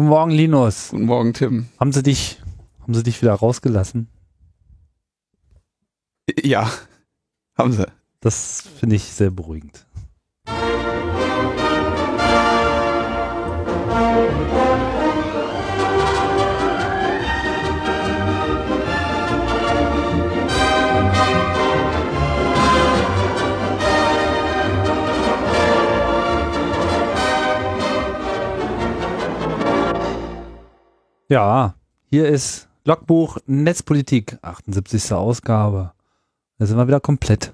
Guten Morgen, Linus. Guten Morgen, Tim. Haben sie dich, haben sie dich wieder rausgelassen? Ja, haben sie. Das finde ich sehr beruhigend. Ja, hier ist Logbuch Netzpolitik, 78. Ausgabe. Da sind wir wieder komplett.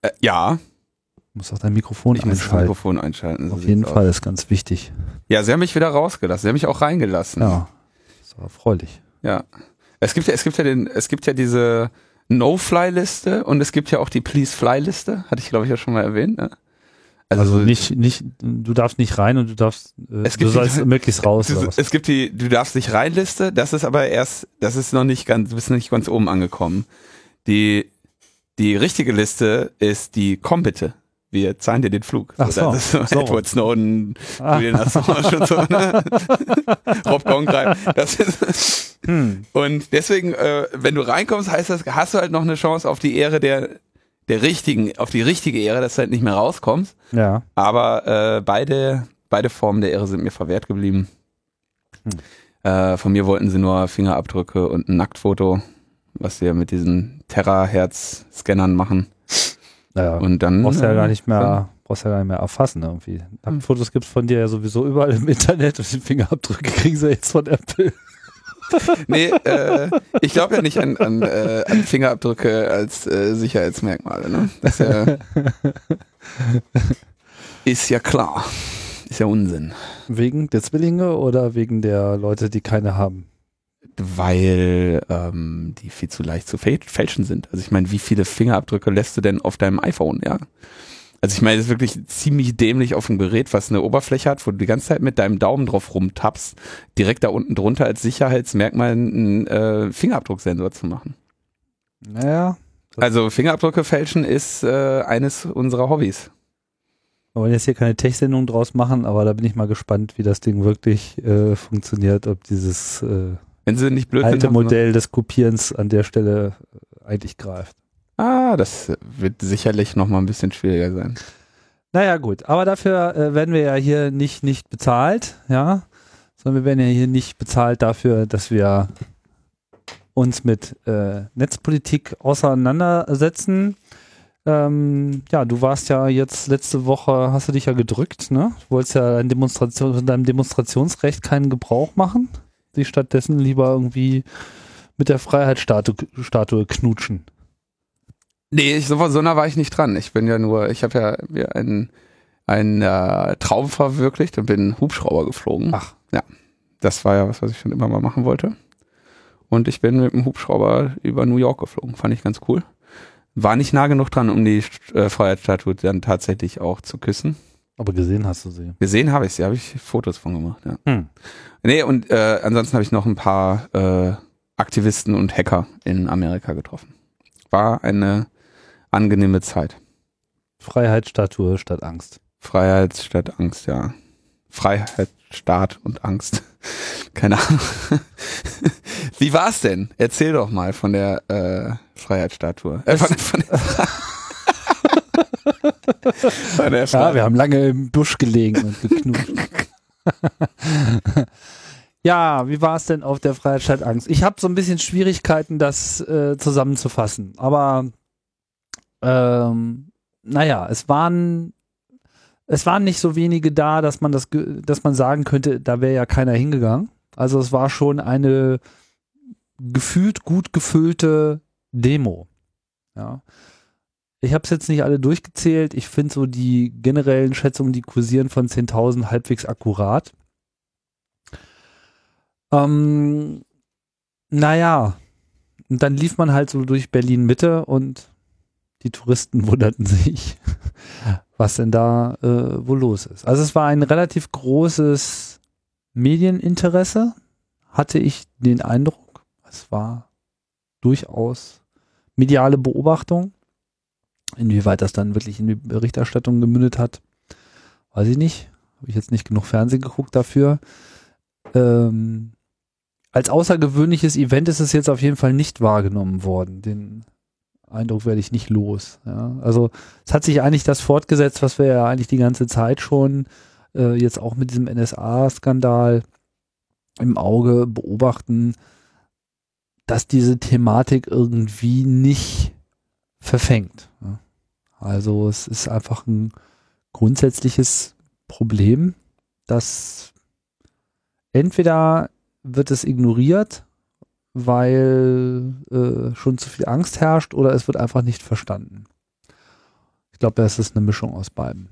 Äh, ja, Du musst auch dein Mikrofon ich muss das einschalten. Mikrofon einschalten. so Auf jeden Fall aus. ist ganz wichtig. Ja, sie haben mich wieder rausgelassen. Sie haben mich auch reingelassen. Ja, ist erfreulich. Ja. Es gibt ja, es gibt ja den, es gibt ja diese No-Fly-Liste und es gibt ja auch die Please-Fly-Liste. Hatte ich, glaube ich, ja schon mal erwähnt. Ne? Also, nicht, nicht, du darfst nicht rein und du darfst, äh, Es du gibt sollst die- möglichst raus. Du, es gibt die, du darfst nicht rein Liste, das ist aber erst, das ist noch nicht ganz, du bist noch nicht ganz oben angekommen. Die, die richtige Liste ist die Komm bitte. Wir zahlen dir den Flug. Ach so, das ist so. Edward Snowden, Ah. Julian Assange und so, ne? Rob Conrad. Das ist, Hm. und deswegen, äh, wenn du reinkommst, heißt das, hast du halt noch eine Chance auf die Ehre der, der richtigen, auf die richtige Ehre, dass du halt nicht mehr rauskommst. Ja. Aber äh, beide, beide Formen der Ehre sind mir verwehrt geblieben. Äh, von mir wollten sie nur Fingerabdrücke und ein Nacktfoto, was sie ja mit diesen Terra-Herz-Scannern machen. Naja, Und dann. brauchst ja äh, gar nicht mehr, brauchst ja gar nicht mehr erfassen irgendwie. Nacktfotos gibt's von dir ja sowieso überall im Internet und die Fingerabdrücke kriegen sie jetzt von Apple. Nee, äh, ich glaube ja nicht an, an, äh, an Fingerabdrücke als äh, Sicherheitsmerkmale. Ne? Das ist ja, klar. Ist ja Unsinn. Wegen der Zwillinge oder wegen der Leute, die keine haben? Weil ähm, die viel zu leicht zu fäl- fälschen sind. Also ich meine, wie viele Fingerabdrücke lässt du denn auf deinem iPhone, ja? Also ich meine, das ist wirklich ziemlich dämlich auf dem Gerät, was eine Oberfläche hat, wo du die ganze Zeit mit deinem Daumen drauf rumtappst, direkt da unten drunter als Sicherheitsmerkmal einen äh, Fingerabdrucksensor zu machen. Naja, Also Fingerabdrücke fälschen ist äh, eines unserer Hobbys. wir wollen jetzt hier keine Tech-Sendung draus machen, aber da bin ich mal gespannt, wie das Ding wirklich äh, funktioniert, ob dieses äh, Wenn sie nicht blöd alte sind. Modell des Kopierens an der Stelle äh, eigentlich greift. Ah, das wird sicherlich noch mal ein bisschen schwieriger sein. Naja, gut, aber dafür äh, werden wir ja hier nicht, nicht bezahlt, ja, sondern wir werden ja hier nicht bezahlt dafür, dass wir uns mit äh, Netzpolitik auseinandersetzen. Ähm, ja, du warst ja jetzt letzte Woche, hast du dich ja gedrückt, ne? Du wolltest ja dein Demonstration, von deinem Demonstrationsrecht keinen Gebrauch machen, dich stattdessen lieber irgendwie mit der Freiheitsstatue Statue knutschen. Nee, ich, so, so nah war ich nicht dran. Ich bin ja nur, ich habe ja mir einen, einen äh, Traum verwirklicht und bin Hubschrauber geflogen. Ach. Ja. Das war ja was, was ich schon immer mal machen wollte. Und ich bin mit dem Hubschrauber über New York geflogen. Fand ich ganz cool. War nicht nah genug dran, um die äh, Freiheitsstatue dann tatsächlich auch zu küssen. Aber gesehen hast du sie. Gesehen habe ich sie, habe ich Fotos von gemacht, ja. Hm. Nee, und äh, ansonsten habe ich noch ein paar äh, Aktivisten und Hacker in Amerika getroffen. War eine angenehme Zeit. Freiheitsstatue statt Angst. Freiheit statt Angst, ja. Freiheit, Staat und Angst. Keine Ahnung. Wie war's denn? Erzähl doch mal von der äh, Freiheitsstatue. Äh, von, von, der, von der Ja, Freiheit. wir haben lange im Busch gelegen und geknutscht. ja, wie war es denn auf der Freiheitsstadt Angst? Ich habe so ein bisschen Schwierigkeiten, das äh, zusammenzufassen. Aber ähm, naja, es waren es waren nicht so wenige da, dass man das, dass man sagen könnte, da wäre ja keiner hingegangen. Also es war schon eine gefühlt gut gefüllte Demo. Ja. Ich habe es jetzt nicht alle durchgezählt. Ich finde so die generellen Schätzungen, die kursieren von 10.000 halbwegs akkurat. Ähm, naja, und dann lief man halt so durch Berlin Mitte und die Touristen wunderten sich, was denn da äh, wohl los ist. Also es war ein relativ großes Medieninteresse, hatte ich den Eindruck. Es war durchaus mediale Beobachtung. Inwieweit das dann wirklich in die Berichterstattung gemündet hat, weiß ich nicht. habe ich jetzt nicht genug Fernsehen geguckt dafür. Ähm, als außergewöhnliches Event ist es jetzt auf jeden Fall nicht wahrgenommen worden. Den Eindruck werde ich nicht los. Ja. Also es hat sich eigentlich das fortgesetzt, was wir ja eigentlich die ganze Zeit schon äh, jetzt auch mit diesem NSA-Skandal im Auge beobachten, dass diese Thematik irgendwie nicht verfängt. Ja. Also es ist einfach ein grundsätzliches Problem, dass entweder wird es ignoriert, weil äh, schon zu viel Angst herrscht oder es wird einfach nicht verstanden. Ich glaube, das ist eine Mischung aus beiden.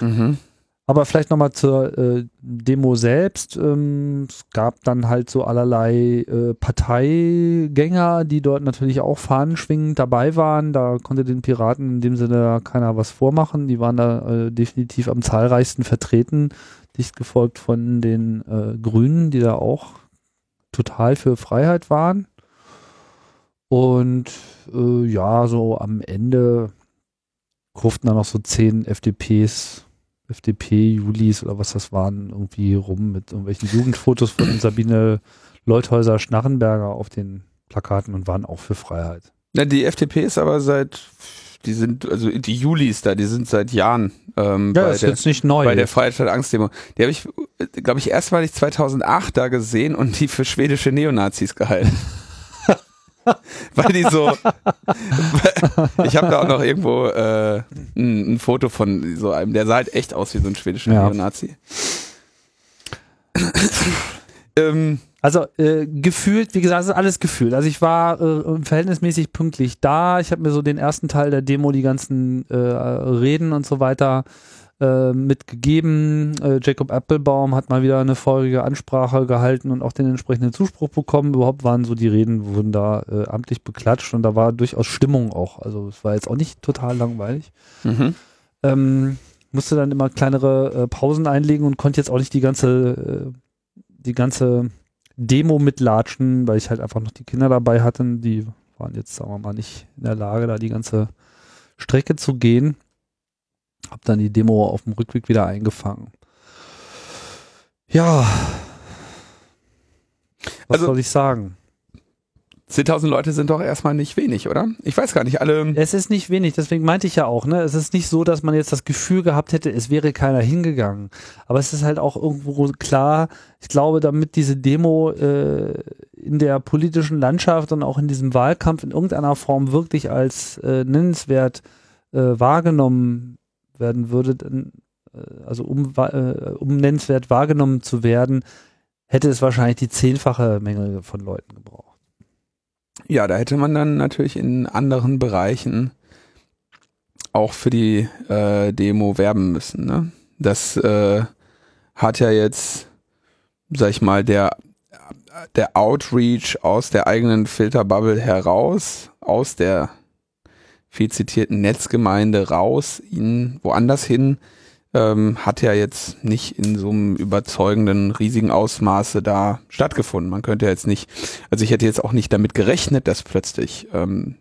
Mhm. Aber vielleicht nochmal zur äh, Demo selbst. Ähm, es gab dann halt so allerlei äh, Parteigänger, die dort natürlich auch fahnenschwingend dabei waren. Da konnte den Piraten in dem Sinne keiner was vormachen. Die waren da äh, definitiv am zahlreichsten vertreten, dicht gefolgt von den äh, Grünen, die da auch total für Freiheit waren. Und äh, ja, so am Ende kurften dann noch so zehn FDPs FDP-Julis oder was das waren, irgendwie rum mit irgendwelchen Jugendfotos von Sabine Leuthäuser Schnarrenberger auf den Plakaten und waren auch für Freiheit. Ja, die FDP ist aber seit, die sind, also die Julis da, die sind seit Jahren ähm, ja, bei, ist der, jetzt nicht neu. bei der Freiheit Angstdemo. Die habe ich, glaube ich, erstmalig 2008 da gesehen und die für schwedische Neonazis gehalten. weil die so. ich habe da auch noch irgendwo äh, ein, ein, Foto von so einem, der sah halt echt aus wie so ein schwedischer ja. Neonazi. ähm, also äh, gefühlt, wie gesagt, es ist alles gefühlt. Also ich war äh, verhältnismäßig pünktlich da. Ich habe mir so den ersten Teil der Demo, die ganzen äh, Reden und so weiter äh, mitgegeben. Äh, Jacob Applebaum hat mal wieder eine feurige Ansprache gehalten und auch den entsprechenden Zuspruch bekommen. Überhaupt waren so die Reden, wurden da äh, amtlich beklatscht und da war durchaus Stimmung auch. Also es war jetzt auch nicht total langweilig. Mhm. Ähm, musste dann immer kleinere äh, Pausen einlegen und konnte jetzt auch nicht die ganze, äh, die ganze Demo mitlatschen, weil ich halt einfach noch die Kinder dabei hatte. Die waren jetzt, sagen wir mal, nicht in der Lage, da die ganze Strecke zu gehen. Hab dann die Demo auf dem Rückweg wieder eingefangen. Ja. Was also, soll ich sagen? 10.000 Leute sind doch erstmal nicht wenig, oder? Ich weiß gar nicht, alle. Es ist nicht wenig, deswegen meinte ich ja auch, ne? Es ist nicht so, dass man jetzt das Gefühl gehabt hätte, es wäre keiner hingegangen. Aber es ist halt auch irgendwo klar, ich glaube, damit diese Demo äh, in der politischen Landschaft und auch in diesem Wahlkampf in irgendeiner Form wirklich als äh, nennenswert äh, wahrgenommen werden würde, dann, äh, also um, äh, um nennenswert wahrgenommen zu werden, hätte es wahrscheinlich die zehnfache Menge von Leuten gebraucht. Ja, da hätte man dann natürlich in anderen Bereichen auch für die äh, Demo werben müssen. Ne? Das äh, hat ja jetzt, sag ich mal, der, der Outreach aus der eigenen Filterbubble heraus, aus der viel zitierten Netzgemeinde raus, ihn woanders hin, ähm, hat ja jetzt nicht in so einem überzeugenden, riesigen Ausmaße da stattgefunden. Man könnte jetzt nicht, also ich hätte jetzt auch nicht damit gerechnet, dass plötzlich ähm,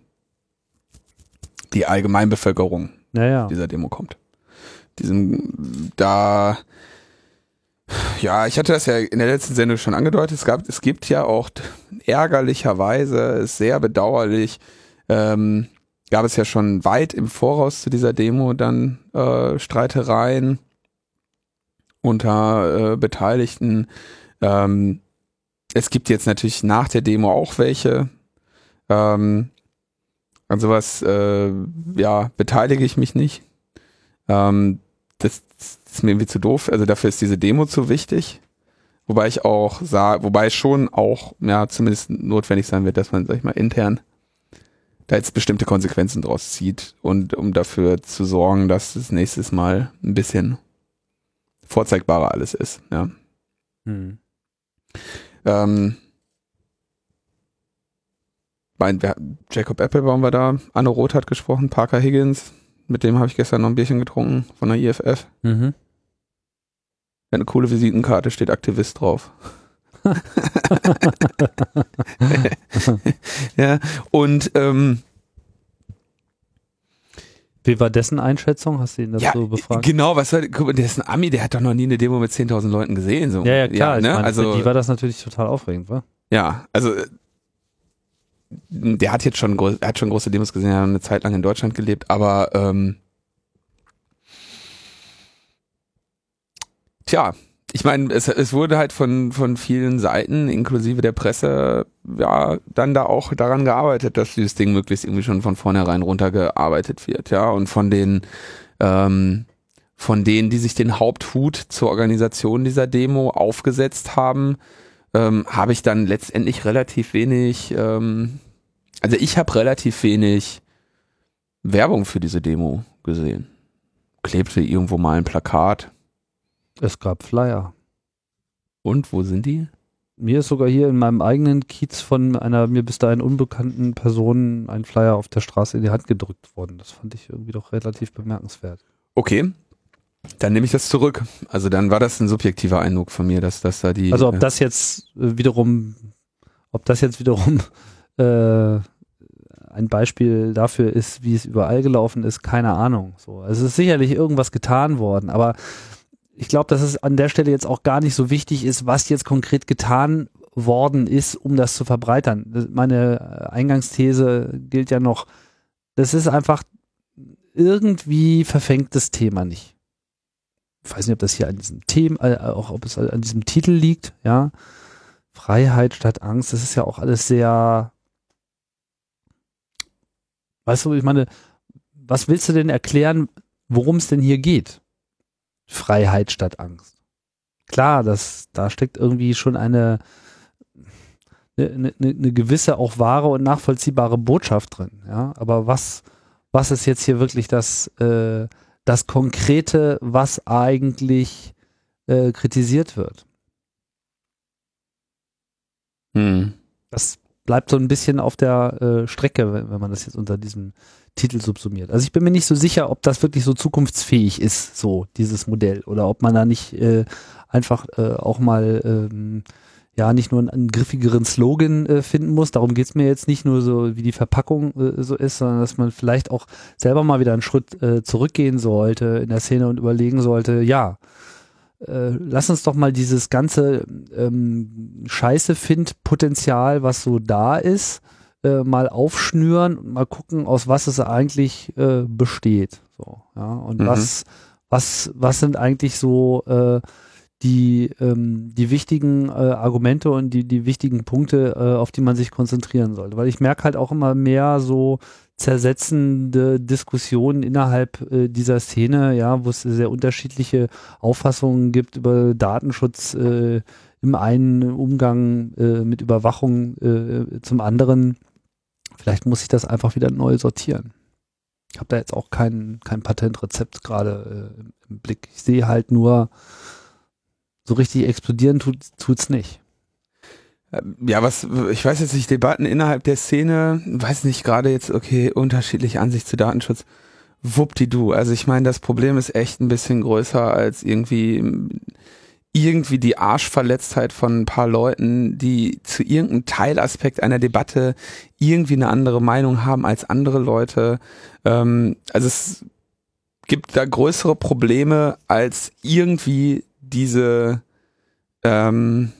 die Allgemeinbevölkerung naja. dieser Demo kommt. Diesem, da, ja, ich hatte das ja in der letzten Sendung schon angedeutet. Es gab, es gibt ja auch ärgerlicherweise, ist sehr bedauerlich, ähm, gab es ja schon weit im Voraus zu dieser Demo dann äh, Streitereien unter äh, Beteiligten. Ähm, es gibt jetzt natürlich nach der Demo auch welche. Ähm, an sowas, äh, ja, beteilige ich mich nicht. Ähm, das, das ist mir irgendwie zu doof. Also dafür ist diese Demo zu wichtig. Wobei ich auch sah, wobei es schon auch, ja, zumindest notwendig sein wird, dass man, sag ich mal, intern da jetzt bestimmte Konsequenzen draus zieht und um dafür zu sorgen, dass das nächstes Mal ein bisschen vorzeigbarer alles ist. Ja. Hm. Ähm, mein, wer, Jacob Applebaum war da, Anne Roth hat gesprochen, Parker Higgins, mit dem habe ich gestern noch ein Bierchen getrunken von der IFF. Mhm. Eine coole Visitenkarte, steht Aktivist drauf. Ja, und ähm, Wie war dessen Einschätzung? Hast du ihn dazu ja, befragt? Genau, was war, guck mal, der ist ein Ami, der hat doch noch nie eine Demo mit 10.000 Leuten gesehen. So. Ja, ja, klar. Ja, ne? meine, also, für die war das natürlich total aufregend, wa? ja, also der hat jetzt schon, groß- hat schon große Demos gesehen, er hat eine Zeit lang in Deutschland gelebt, aber ähm, tja, ich meine, es, es wurde halt von, von vielen Seiten, inklusive der Presse, ja, dann da auch daran gearbeitet, dass dieses Ding möglichst irgendwie schon von vornherein runtergearbeitet wird, ja, und von den, ähm, von denen, die sich den Haupthut zur Organisation dieser Demo aufgesetzt haben, ähm, habe ich dann letztendlich relativ wenig, ähm, also ich habe relativ wenig Werbung für diese Demo gesehen. Klebte irgendwo mal ein Plakat. Es gab Flyer. Und wo sind die? Mir ist sogar hier in meinem eigenen Kiez von einer mir bis dahin unbekannten Person ein Flyer auf der Straße in die Hand gedrückt worden. Das fand ich irgendwie doch relativ bemerkenswert. Okay. Dann nehme ich das zurück. Also dann war das ein subjektiver Eindruck von mir, dass, dass da die. Also ob äh, das jetzt äh, wiederum, ob das jetzt wiederum äh, ein Beispiel dafür ist, wie es überall gelaufen ist, keine Ahnung. So, also es ist sicherlich irgendwas getan worden, aber ich glaube, dass es an der Stelle jetzt auch gar nicht so wichtig ist, was jetzt konkret getan worden ist, um das zu verbreitern. Das- Meine äh, Eingangsthese gilt ja noch, das ist einfach irgendwie verfängtes Thema nicht. Ich weiß nicht, ob das hier an diesem Thema, äh, auch ob es an diesem Titel liegt, ja. Freiheit statt Angst, das ist ja auch alles sehr, weißt du, ich meine, was willst du denn erklären, worum es denn hier geht? Freiheit statt Angst. Klar, das, da steckt irgendwie schon eine, eine, eine, eine gewisse auch wahre und nachvollziehbare Botschaft drin, ja. Aber was, was ist jetzt hier wirklich das, äh, das Konkrete, was eigentlich äh, kritisiert wird? Hm. das bleibt so ein bisschen auf der äh, Strecke, wenn, wenn man das jetzt unter diesem Titel subsumiert. Also ich bin mir nicht so sicher, ob das wirklich so zukunftsfähig ist, so dieses Modell, oder ob man da nicht äh, einfach äh, auch mal ähm, ja nicht nur einen, einen griffigeren Slogan äh, finden muss. Darum geht's mir jetzt nicht nur so, wie die Verpackung äh, so ist, sondern dass man vielleicht auch selber mal wieder einen Schritt äh, zurückgehen sollte in der Szene und überlegen sollte, ja, äh, lass uns doch mal dieses ganze ähm, Scheiße find Potenzial, was so da ist, äh, mal aufschnüren und mal gucken, aus was es eigentlich äh, besteht. So, ja, und Mhm. was, was, was sind eigentlich so äh, die, ähm, die wichtigen äh, Argumente und die, die wichtigen Punkte, äh, auf die man sich konzentrieren sollte. Weil ich merke halt auch immer mehr so zersetzende Diskussionen innerhalb äh, dieser Szene, ja, wo es sehr unterschiedliche Auffassungen gibt über Datenschutz äh, im einen Umgang äh, mit Überwachung äh, zum anderen. Vielleicht muss ich das einfach wieder neu sortieren. Ich habe da jetzt auch kein, kein Patentrezept gerade äh, im- Blick. Ich sehe halt nur, so richtig explodieren tut, tut's nicht. Ja, was, ich weiß jetzt nicht, Debatten innerhalb der Szene, weiß nicht, gerade jetzt, okay, unterschiedliche Ansicht zu Datenschutz. Wuppdidu. Also ich meine, das Problem ist echt ein bisschen größer als irgendwie, irgendwie die Arschverletztheit von ein paar Leuten, die zu irgendeinem Teilaspekt einer Debatte irgendwie eine andere Meinung haben als andere Leute. Ähm, also es gibt da größere Probleme als irgendwie diese, ähm,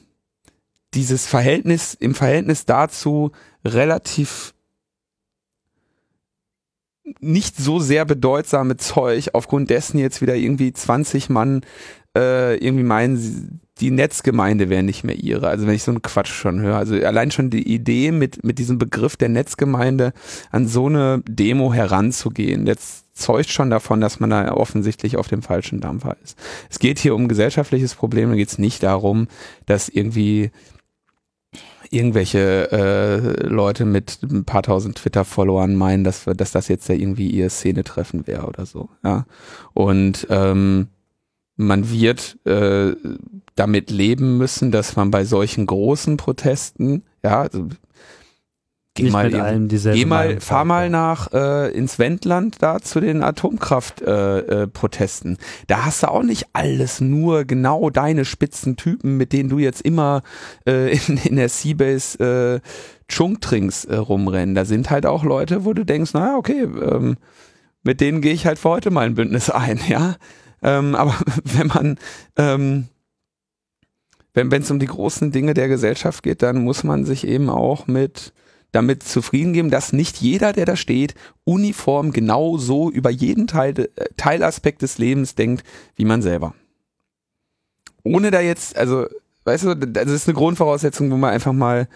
dieses Verhältnis, im Verhältnis dazu relativ nicht so sehr bedeutsame Zeug, aufgrund dessen jetzt wieder irgendwie 20 Mann äh, irgendwie meinen, die Netzgemeinde wäre nicht mehr ihre. Also wenn ich so einen Quatsch schon höre. Also allein schon die Idee mit, mit diesem Begriff der Netzgemeinde an so eine Demo heranzugehen, jetzt zeugt schon davon, dass man da offensichtlich auf dem falschen Dampfer ist. Es geht hier um gesellschaftliches Problem, da geht es nicht darum, dass irgendwie irgendwelche äh, Leute mit ein paar tausend Twitter-Followern meinen, dass, wir- dass das jetzt ja irgendwie ihr Szenetreffen wäre oder so. Ja. Und ähm, man wird äh, damit leben müssen, dass man bei solchen großen Protesten, ja, also geh nicht mal mit allen dieselbe Geh mal, fahr mal nach äh, ins Wendland da zu den Atomkraftprotesten. Äh, Protesten. Da hast du auch nicht alles nur genau deine spitzen Typen, mit denen du jetzt immer äh, in, in der Seabase äh, Chunk-Trinks äh, rumrennen. Da sind halt auch Leute, wo du denkst, naja, okay, ähm, mit denen gehe ich halt für heute mal ein Bündnis ein, ja. Ähm, aber wenn man, ähm, wenn es um die großen Dinge der Gesellschaft geht, dann muss man sich eben auch mit damit zufrieden geben, dass nicht jeder, der da steht, uniform genau so über jeden Teil, äh, Teilaspekt des Lebens denkt, wie man selber. Ohne da jetzt, also, weißt du, das ist eine Grundvoraussetzung, wo man einfach mal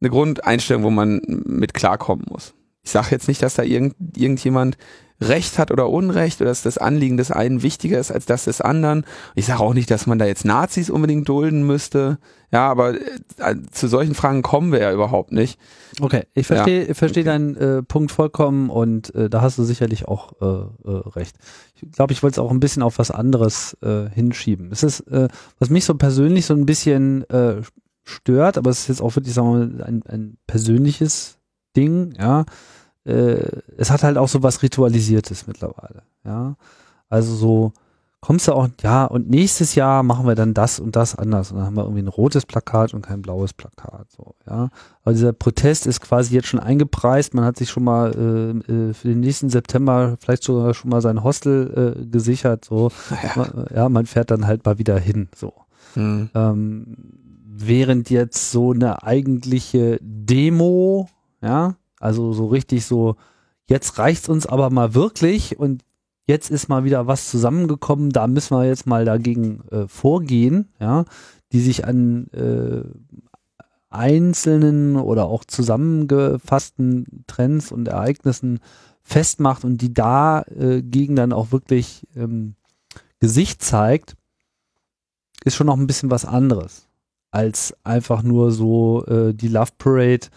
eine Grundeinstellung, wo man mit klarkommen muss. Ich sage jetzt nicht, dass da irgend, irgendjemand Recht hat oder Unrecht oder dass das Anliegen des einen wichtiger ist als das des anderen. Ich sage auch nicht, dass man da jetzt Nazis unbedingt dulden müsste. Ja, aber äh, zu solchen Fragen kommen wir ja überhaupt nicht. Okay, ich verstehe ja. versteh deinen äh, Punkt vollkommen und äh, da hast du sicherlich auch äh, äh, recht. Ich glaube, ich wollte es auch ein bisschen auf was anderes äh, hinschieben. Es ist, was mich so persönlich so ein bisschen stört, aber es ist jetzt auch wirklich, sagen wir mal, ein, ein persönliches Ding, ja äh, es hat halt auch so was Ritualisiertes mittlerweile. Ja, also so kommst du auch, ja, und nächstes Jahr machen wir dann das und das anders. Und dann haben wir irgendwie ein rotes Plakat und kein blaues Plakat. So, ja. Aber dieser Protest ist quasi jetzt schon eingepreist. Man hat sich schon mal äh, äh, für den nächsten September vielleicht sogar schon mal sein Hostel äh, gesichert. So, ja. ja, man fährt dann halt mal wieder hin. So. Mhm. Ähm, während jetzt so eine eigentliche Demo, ja, also so richtig so, jetzt reicht's uns aber mal wirklich und jetzt ist mal wieder was zusammengekommen, da müssen wir jetzt mal dagegen äh, vorgehen, ja, die sich an äh, einzelnen oder auch zusammengefassten Trends und Ereignissen festmacht und die dagegen äh, dann auch wirklich ähm, Gesicht zeigt, ist schon noch ein bisschen was anderes als einfach nur so äh, die Love Parade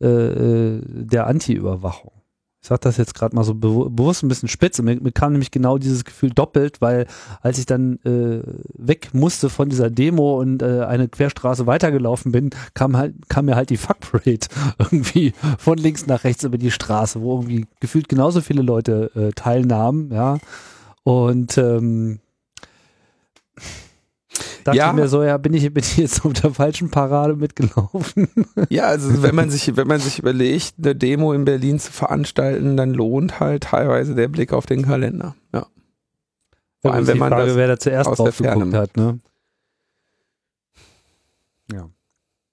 äh, äh, der Anti-Überwachung. Ich sage das jetzt gerade mal so be bewusst ein bisschen spitz. Mir, mir, kam nämlich genau dieses Gefühl doppelt, weil als ich dann äh, weg musste von dieser Demo und äh, eine Querstraße weitergelaufen bin, kam halt kam mir halt die Fuck Parade irgendwie von links nach rechts über die Straße, wo irgendwie gefühlt genauso viele Leute äh, teilnahmen, ja. Und ähm, dachte ja. mir so, ja, bin ich, bin ich jetzt auf der falschen Parade mitgelaufen? Ja, also wenn man sich, wenn man sich überlegt, eine Demo in Berlin zu veranstalten, dann lohnt halt teilweise der Blick auf den Kalender. Ja. Vor allem, wenn man Frage, das wer da zuerst drauf geguckt hat, ne? Ja.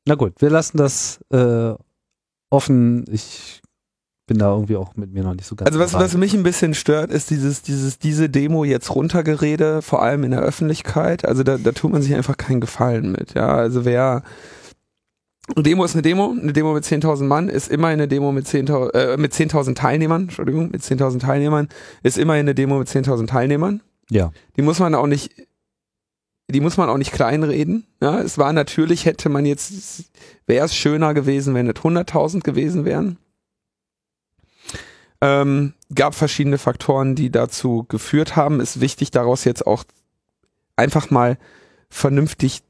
Na gut, wir lassen das äh, offen. Ich bin da irgendwie auch mit mir noch nicht so ganz. Also was, was mich ein bisschen stört, ist dieses, dieses, diese Demo jetzt runtergerede, vor allem in der Öffentlichkeit. Also da, da tut man sich einfach keinen Gefallen mit. Ja, also wer eine Demo ist eine Demo, eine Demo mit 10.000 Mann ist immer eine Demo mit 10.000 äh, mit 10.000 Teilnehmern, Entschuldigung, mit 10.000 Teilnehmern ist immer eine Demo mit 10.000 Teilnehmern. Ja. Die muss man auch nicht die muss man auch nicht kleinreden. Ja, es war natürlich, hätte man jetzt, wäre es schöner gewesen, wenn es 100.000 gewesen wären. Ähm, gab verschiedene Faktoren, die dazu geführt haben. Ist wichtig, daraus jetzt auch einfach mal vernünftig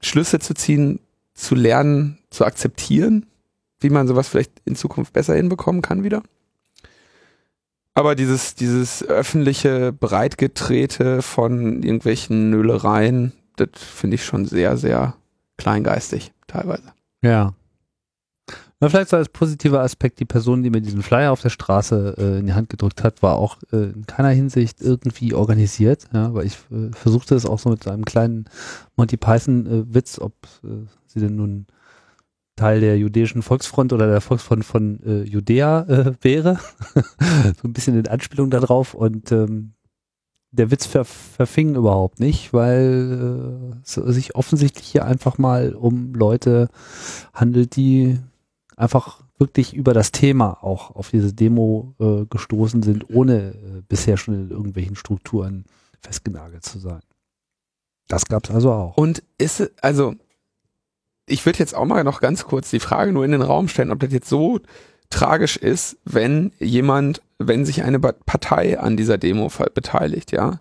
Schlüsse zu ziehen, zu lernen, zu akzeptieren, wie man sowas vielleicht in Zukunft besser hinbekommen kann wieder. Aber dieses, dieses öffentliche Breitgetrete von irgendwelchen Nölereien, das finde ich schon sehr, sehr kleingeistig teilweise. Ja. Na, vielleicht so als positiver Aspekt, die Person, die mir diesen Flyer auf der Straße äh, in die Hand gedrückt hat, war auch äh, in keiner Hinsicht irgendwie organisiert, ja, weil ich äh, versuchte es auch so mit einem kleinen Monty Python-Witz, ob äh, sie denn nun Teil der jüdischen Volksfront oder der Volksfront von äh, Judäa äh, wäre. so ein bisschen in Anspielung darauf und ähm, der Witz ver verfing überhaupt nicht, weil äh, es sich offensichtlich hier einfach mal um Leute handelt, die einfach wirklich über das Thema auch auf diese Demo äh, gestoßen sind, ohne äh, bisher schon in irgendwelchen Strukturen festgenagelt zu sein. Das gab es also auch. Und ist also ich würde jetzt auch mal noch ganz kurz die Frage nur in den Raum stellen, ob das jetzt so tragisch ist, wenn jemand, wenn sich eine Partei an dieser Demo beteiligt, ja.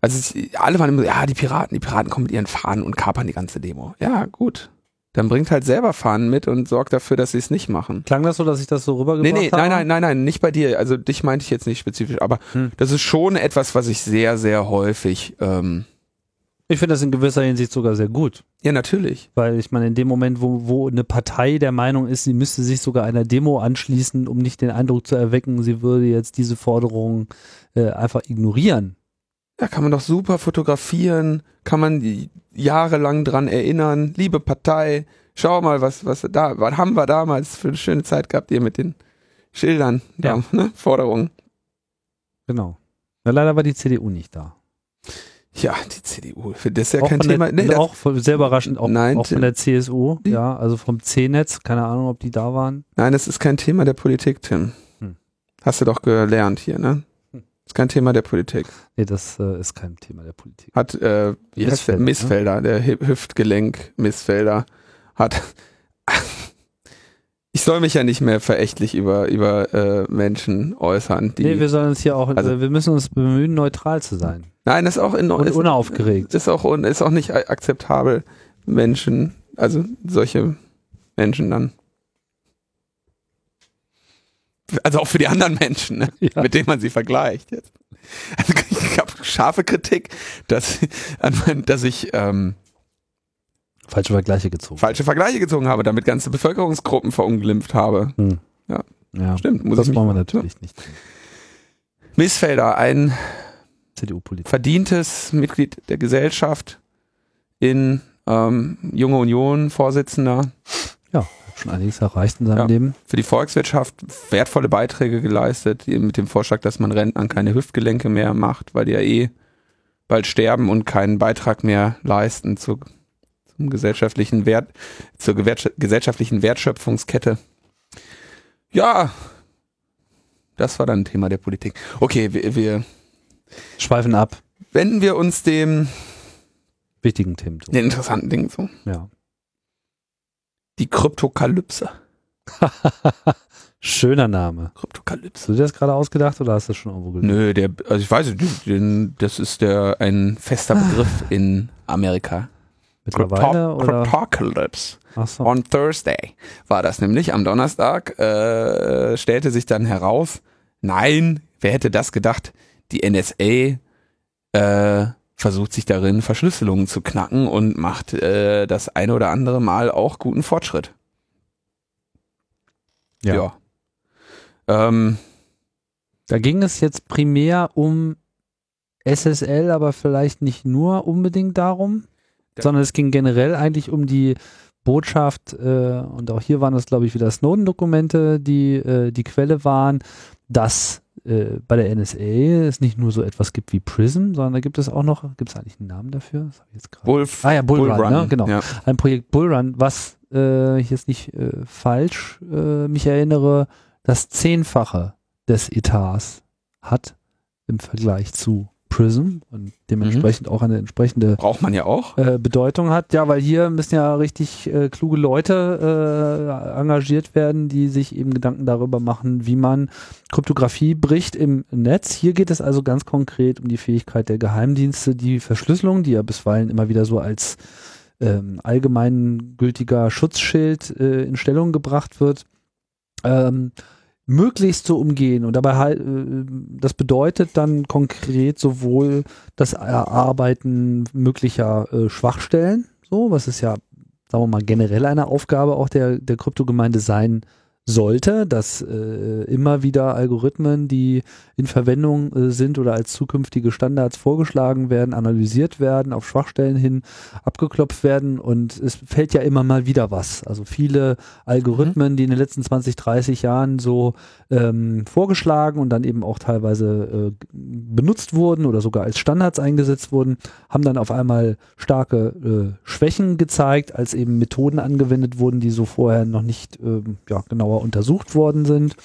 Also alle waren immer, ja, die Piraten, die Piraten kommen mit ihren Fahnen und kapern die ganze Demo. Ja, gut dann bringt halt selber Fahnen mit und sorgt dafür, dass sie es nicht machen. Klang das so, dass ich das so rübergebracht nee, nee, habe? Nein, nein, nein, nein, nicht bei dir. Also dich meinte ich jetzt nicht spezifisch, aber hm. das ist schon etwas, was ich sehr, sehr häufig. Ähm, ich finde das in gewisser Hinsicht sogar sehr gut. Ja, natürlich. Weil ich meine, in dem Moment, wo, wo eine Partei der Meinung ist, sie müsste sich sogar einer Demo anschließen, um nicht den Eindruck zu erwecken, sie würde jetzt diese Forderung äh, einfach ignorieren. Da kann man doch super fotografieren, kann man die jahrelang dran erinnern. Liebe Partei, schau mal, was, was da, was haben wir damals für eine schöne Zeit gehabt, ihr mit den Schildern, Ja. da, ne? Forderungen. Genau. Ja, leider war die CDU nicht da. Ja, die CDU, das ist ja auch kein Thema. Der, Nee, auch von, sehr überraschend, auch, Nein, auch von der CSU, die- ja, also vom C-Netz, keine Ahnung, ob die da waren. nein, das ist kein Thema der Politik, Tim. Hm. Hast du doch gelernt hier, ne? Ist kein Thema der Politik. Nee, das äh, ist kein Thema der Politik. Hat, äh, wie heißt der? Missfelder, ne? Missfelder, der Hü- Hüftgelenk Missfelder hat. Ich soll mich ja nicht mehr verächtlich über, über äh, Menschen äußern, die. nee, wir sollen uns hier auch, Also- äh, wir müssen uns bemühen, neutral zu sein. nein, das ist auch in Und ist, unaufgeregt. ist auch ist auch nicht akzeptabel, Menschen, also solche Menschen dann. Also auch für die anderen Menschen, ne? Ja. mit denen man sie vergleicht. Jetzt. Also ich habe scharfe Kritik, dass, mein- dass ich ähm, Falsche Vergleiche gezogen. falsche Vergleiche gezogen habe, damit ganze Bevölkerungsgruppen verunglimpft habe. ja, Stimmt, muss das ich wollen wir natürlich nicht. tun. Missfelder, ein CDU-Politik. verdientes Mitglied der Gesellschaft in ähm, Junge Union, Vorsitzender, Ja, schon einiges erreicht in seinem Ja. Leben. für die Volkswirtschaft wertvolle Beiträge geleistet, mit dem Vorschlag, dass man Rentnern keine Hüftgelenke mehr macht, weil die ja eh bald sterben und keinen Beitrag mehr leisten zu, zum gesellschaftlichen Wert, zur gesellschaftlichen Wertschöpfungskette. Ja, das war dann ein Thema der Politik. Okay, wir, wir Schweifen ab. wenden wir uns dem Wichtigen Themen. zu. den interessanten Dingen zu. Ja. Die Kryptokalypse. Schöner Name. Kryptokalypse. Hast du dir das gerade ausgedacht oder hast du das schon irgendwo gelesen? Nö, der, also ich weiß nicht, das ist der ein fester Begriff in Amerika. Mittlerweile oder? Cryptocalypse. So. On Thursday war das nämlich. Am Donnerstag äh, stellte sich dann heraus, nein, wer hätte das gedacht? Die NSA äh, versucht sich darin, Verschlüsselungen zu knacken und macht äh, das eine oder andere Mal auch guten Fortschritt. Ja. ja. Ähm, Da ging es jetzt primär um SSL, aber vielleicht nicht nur unbedingt darum, Da- sondern es ging generell eigentlich um die Botschaft, äh, und auch hier waren das, glaube ich, wieder Snowden-Dokumente, die äh, die Quelle waren, dass äh, bei der NSA es nicht nur so etwas gibt wie PRISM, sondern da gibt es auch noch, gibt es eigentlich einen Namen dafür? Das ich jetzt. Wolf, Ah ja, Bullrun, ne? genau. Ja. ein Projekt Bullrun, was äh, ich jetzt nicht äh, falsch äh, mich erinnere, das Zehnfache des Etats hat im Vergleich zu Prism und dementsprechend auch eine entsprechende Braucht man ja auch. äh, Bedeutung hat. Ja, weil hier müssen ja richtig äh, kluge Leute äh, engagiert werden, die sich eben Gedanken darüber machen, wie man Kryptographie bricht im Netz. Hier geht es also ganz konkret um die Fähigkeit der Geheimdienste, die Verschlüsselung, die ja bisweilen immer wieder so als ähm, allgemeingültiger Schutzschild äh, in Stellung gebracht wird, ähm, möglichst zu umgehen. Und dabei halt, äh, das bedeutet dann konkret sowohl das Erarbeiten möglicher äh, Schwachstellen, so, was ist ja, sagen wir mal, generell eine Aufgabe auch der, der Kryptogemeinde sein sollte, dass äh, immer wieder Algorithmen, die in Verwendung äh, sind oder als zukünftige Standards vorgeschlagen werden, analysiert werden, auf Schwachstellen hin abgeklopft werden und es fällt ja immer mal wieder was. Also viele Algorithmen, die in den letzten 20, 30 Jahren so ähm, vorgeschlagen und dann eben auch teilweise äh, benutzt wurden oder sogar als Standards eingesetzt wurden, haben dann auf einmal starke äh, Schwächen gezeigt, als eben Methoden angewendet wurden, die so vorher noch nicht ähm, ja, genauer untersucht worden sind.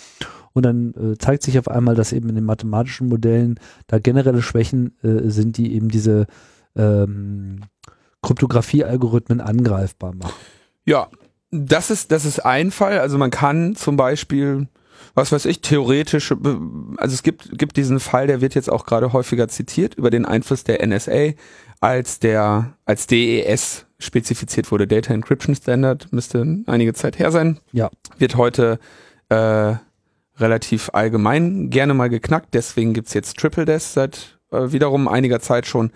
Und dann äh, zeigt sich auf einmal, dass eben in den mathematischen Modellen da generelle Schwächen äh, sind, die eben diese ähm, Kryptographie-Algorithmen angreifbar machen. Ja, das ist, das ist ein Fall. Also man kann zum Beispiel, was weiß ich, theoretisch, also es gibt, gibt diesen Fall, der wird jetzt auch gerade häufiger zitiert, über den Einfluss der NSA, als der, als DES spezifiziert wurde. Data Encryption Standard müsste einige Zeit her sein. Ja. Wird heute äh, relativ allgemein gerne mal geknackt, deswegen gibt's jetzt Triple Des seit äh, wiederum einiger Zeit schon.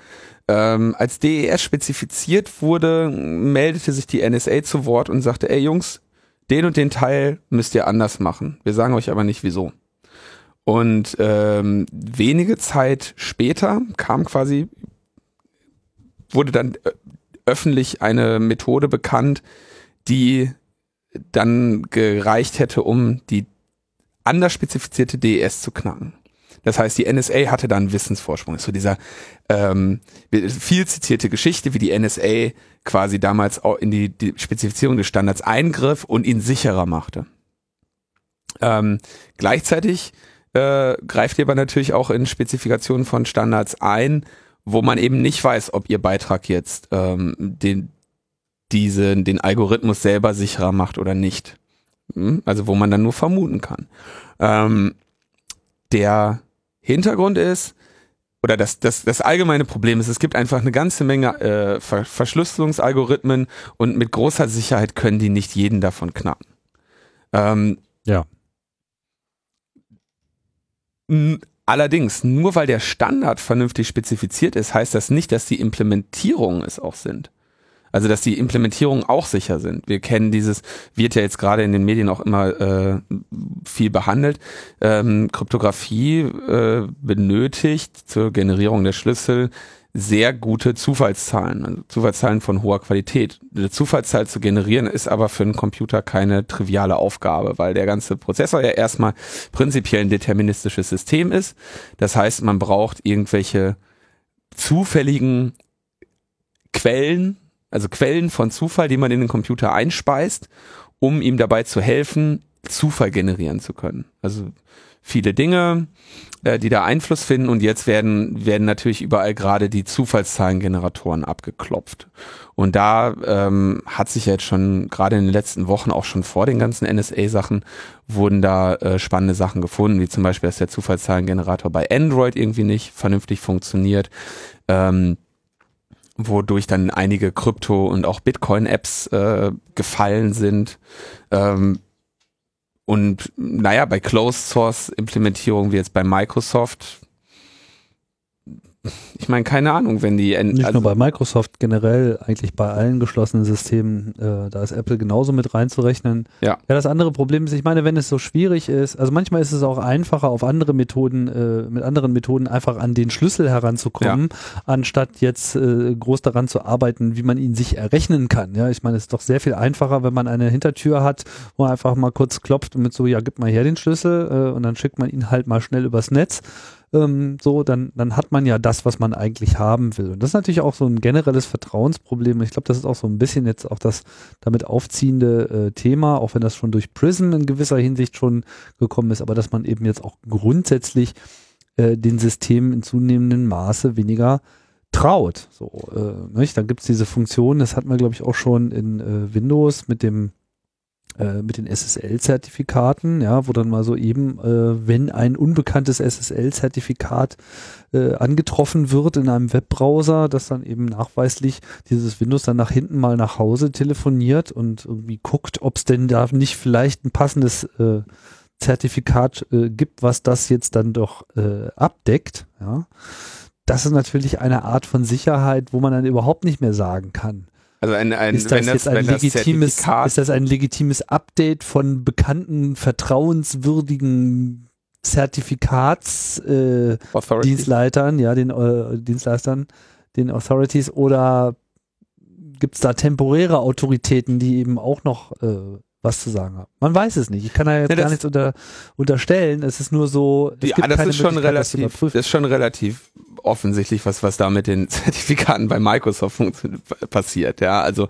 Ähm, als DES spezifiziert wurde, meldete sich die NSA zu Wort und sagte, ey Jungs, den und den Teil müsst ihr anders machen. Wir sagen euch aber nicht wieso. Und ähm, wenige Zeit später kam quasi, wurde dann äh, öffentlich eine Methode bekannt, die dann gereicht hätte, um die anders spezifizierte DES zu knacken. Das heißt, die NSA hatte da einen Wissensvorsprung. So dieser ähm, viel zitierte Geschichte, wie die NSA quasi damals auch in die, die Spezifizierung des Standards eingriff und ihn sicherer machte. Ähm, gleichzeitig äh, greift ihr aber natürlich auch in Spezifikationen von Standards ein, wo man eben nicht weiß, ob ihr Beitrag jetzt ähm, den, diese, den Algorithmus selber sicherer macht oder nicht. Hm? Also wo man dann nur vermuten kann. Ähm, der Hintergrund ist, oder das, das, das allgemeine Problem ist, es gibt einfach eine ganze Menge äh, Ver Verschlüsselungsalgorithmen und mit großer Sicherheit können die nicht jeden davon knacken. Ähm, ja. Allerdings, nur weil der Standard vernünftig spezifiziert ist, heißt das nicht, dass die Implementierungen es auch sind. Also dass die Implementierungen auch sicher sind. Wir kennen dieses, wird ja jetzt gerade in den Medien auch immer äh, viel behandelt. Ähm, Kryptographie äh, benötigt zur Generierung der Schlüssel sehr gute Zufallszahlen, also Zufallszahlen von hoher Qualität. Eine Zufallszahl zu generieren ist aber für einen Computer keine triviale Aufgabe, weil der ganze Prozessor ja erstmal prinzipiell ein deterministisches System ist. Das heißt, man braucht irgendwelche zufälligen Quellen also Quellen von Zufall, die man in den Computer einspeist, um ihm dabei zu helfen, Zufall generieren zu können. Also viele Dinge, äh, die da Einfluss finden und jetzt werden, werden natürlich überall gerade die Zufallszahlengeneratoren abgeklopft. Und da ähm, hat sich jetzt schon gerade in den letzten Wochen, auch schon vor den ganzen NSA-Sachen, wurden da äh, spannende Sachen gefunden, wie zum Beispiel, dass der Zufallszahlengenerator bei Android irgendwie nicht vernünftig funktioniert. Ähm, wodurch dann einige Krypto- und auch Bitcoin-Apps äh, gefallen sind. Ähm, und naja, bei Closed Source Implementierung wie jetzt bei Microsoft ich meine, keine Ahnung, wenn die... Nicht also nur bei Microsoft, generell eigentlich bei allen geschlossenen Systemen, äh, da ist Apple genauso mit reinzurechnen. Ja. Ja, das andere Problem ist, ich meine, wenn es so schwierig ist, also manchmal ist es auch einfacher, auf andere Methoden, äh, mit anderen Methoden einfach an den Schlüssel heranzukommen, ja. anstatt jetzt äh, groß daran zu arbeiten, wie man ihn sich errechnen kann. Ja, ich meine, es ist doch sehr viel einfacher, wenn man eine Hintertür hat, wo man einfach mal kurz klopft und mit so, ja, gib mal her den Schlüssel äh, und dann schickt man ihn halt mal schnell übers Netz ähm, so, dann, dann hat man ja das, was man eigentlich haben will. Und das ist natürlich auch so ein generelles Vertrauensproblem. Ich glaube, das ist auch so ein bisschen jetzt auch das damit aufziehende äh, Thema, auch wenn das schon durch Prism in gewisser Hinsicht schon gekommen ist, aber dass man eben jetzt auch grundsätzlich äh, den Systemen in zunehmendem Maße weniger traut. So, äh, nicht? Dann gibt es diese Funktion, das hat man, glaube ich, auch schon in äh, Windows mit dem äh, mit den SSL-Zertifikaten, ja, wo dann mal so eben, äh, wenn ein unbekanntes SSL-Zertifikat äh, angetroffen wird in einem Webbrowser, dass dann eben nachweislich dieses Windows dann nach hinten mal nach Hause telefoniert und irgendwie guckt, ob es denn da nicht vielleicht ein passendes äh, Zertifikat äh, gibt, was das jetzt dann doch äh, abdeckt, ja. Das ist natürlich eine Art von Sicherheit, wo man dann überhaupt nicht mehr sagen kann, also ein, ein, ist das wenn das, ein legitimes, ist das ein legitimes Update von bekannten, vertrauenswürdigen Zertifikatsdienstleitern, äh, ja, den äh, Dienstleistern, den Authorities oder gibt es da temporäre Autoritäten, die eben auch noch äh, was zu sagen haben. Man weiß es nicht. Ich kann da jetzt ja, gar nichts unter, unterstellen. Es ist nur so, es ja, das ist schon relativ, das, das ist schon relativ offensichtlich, was, was da mit den Zertifikaten bei Microsoft passiert. Ja, also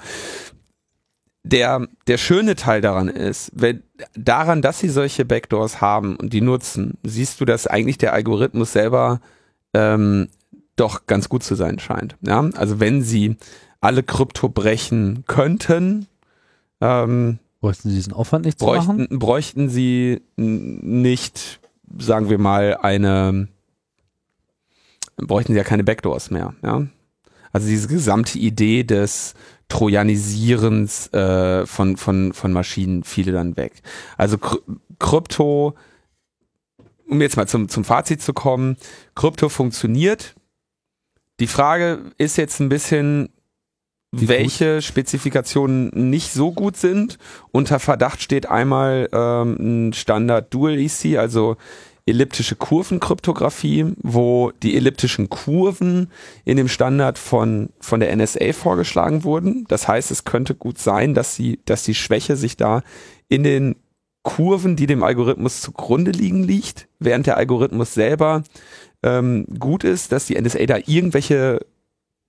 der, der schöne Teil daran ist, wenn, daran, dass sie solche Backdoors haben und die nutzen, siehst du, dass eigentlich der Algorithmus selber ähm, doch ganz gut zu sein scheint. Ja, also wenn sie alle Krypto brechen könnten, ähm, Bräuchten Sie diesen Aufwand nicht bräuchten, zu machen? Bräuchten Sie nicht, sagen wir mal, eine, bräuchten Sie ja keine Backdoors mehr, ja. Also diese gesamte Idee des Trojanisierens äh, von, von, von Maschinen fiele dann weg. Also Krypto, um jetzt mal zum, zum Fazit zu kommen, Krypto funktioniert Die Frage ist jetzt ein bisschen, Wie welche Spezifikationen nicht so gut sind. Unter Verdacht steht einmal ähm, ein Standard Dual EC, also elliptische Kurvenkryptographie, wo die elliptischen Kurven in dem Standard von, von der NSA vorgeschlagen wurden. Das heißt, es könnte gut sein, dass, sie, dass die Schwäche sich da in den Kurven, die dem Algorithmus zugrunde liegen, liegt, während der Algorithmus selber ähm, gut ist, dass die NSA da irgendwelche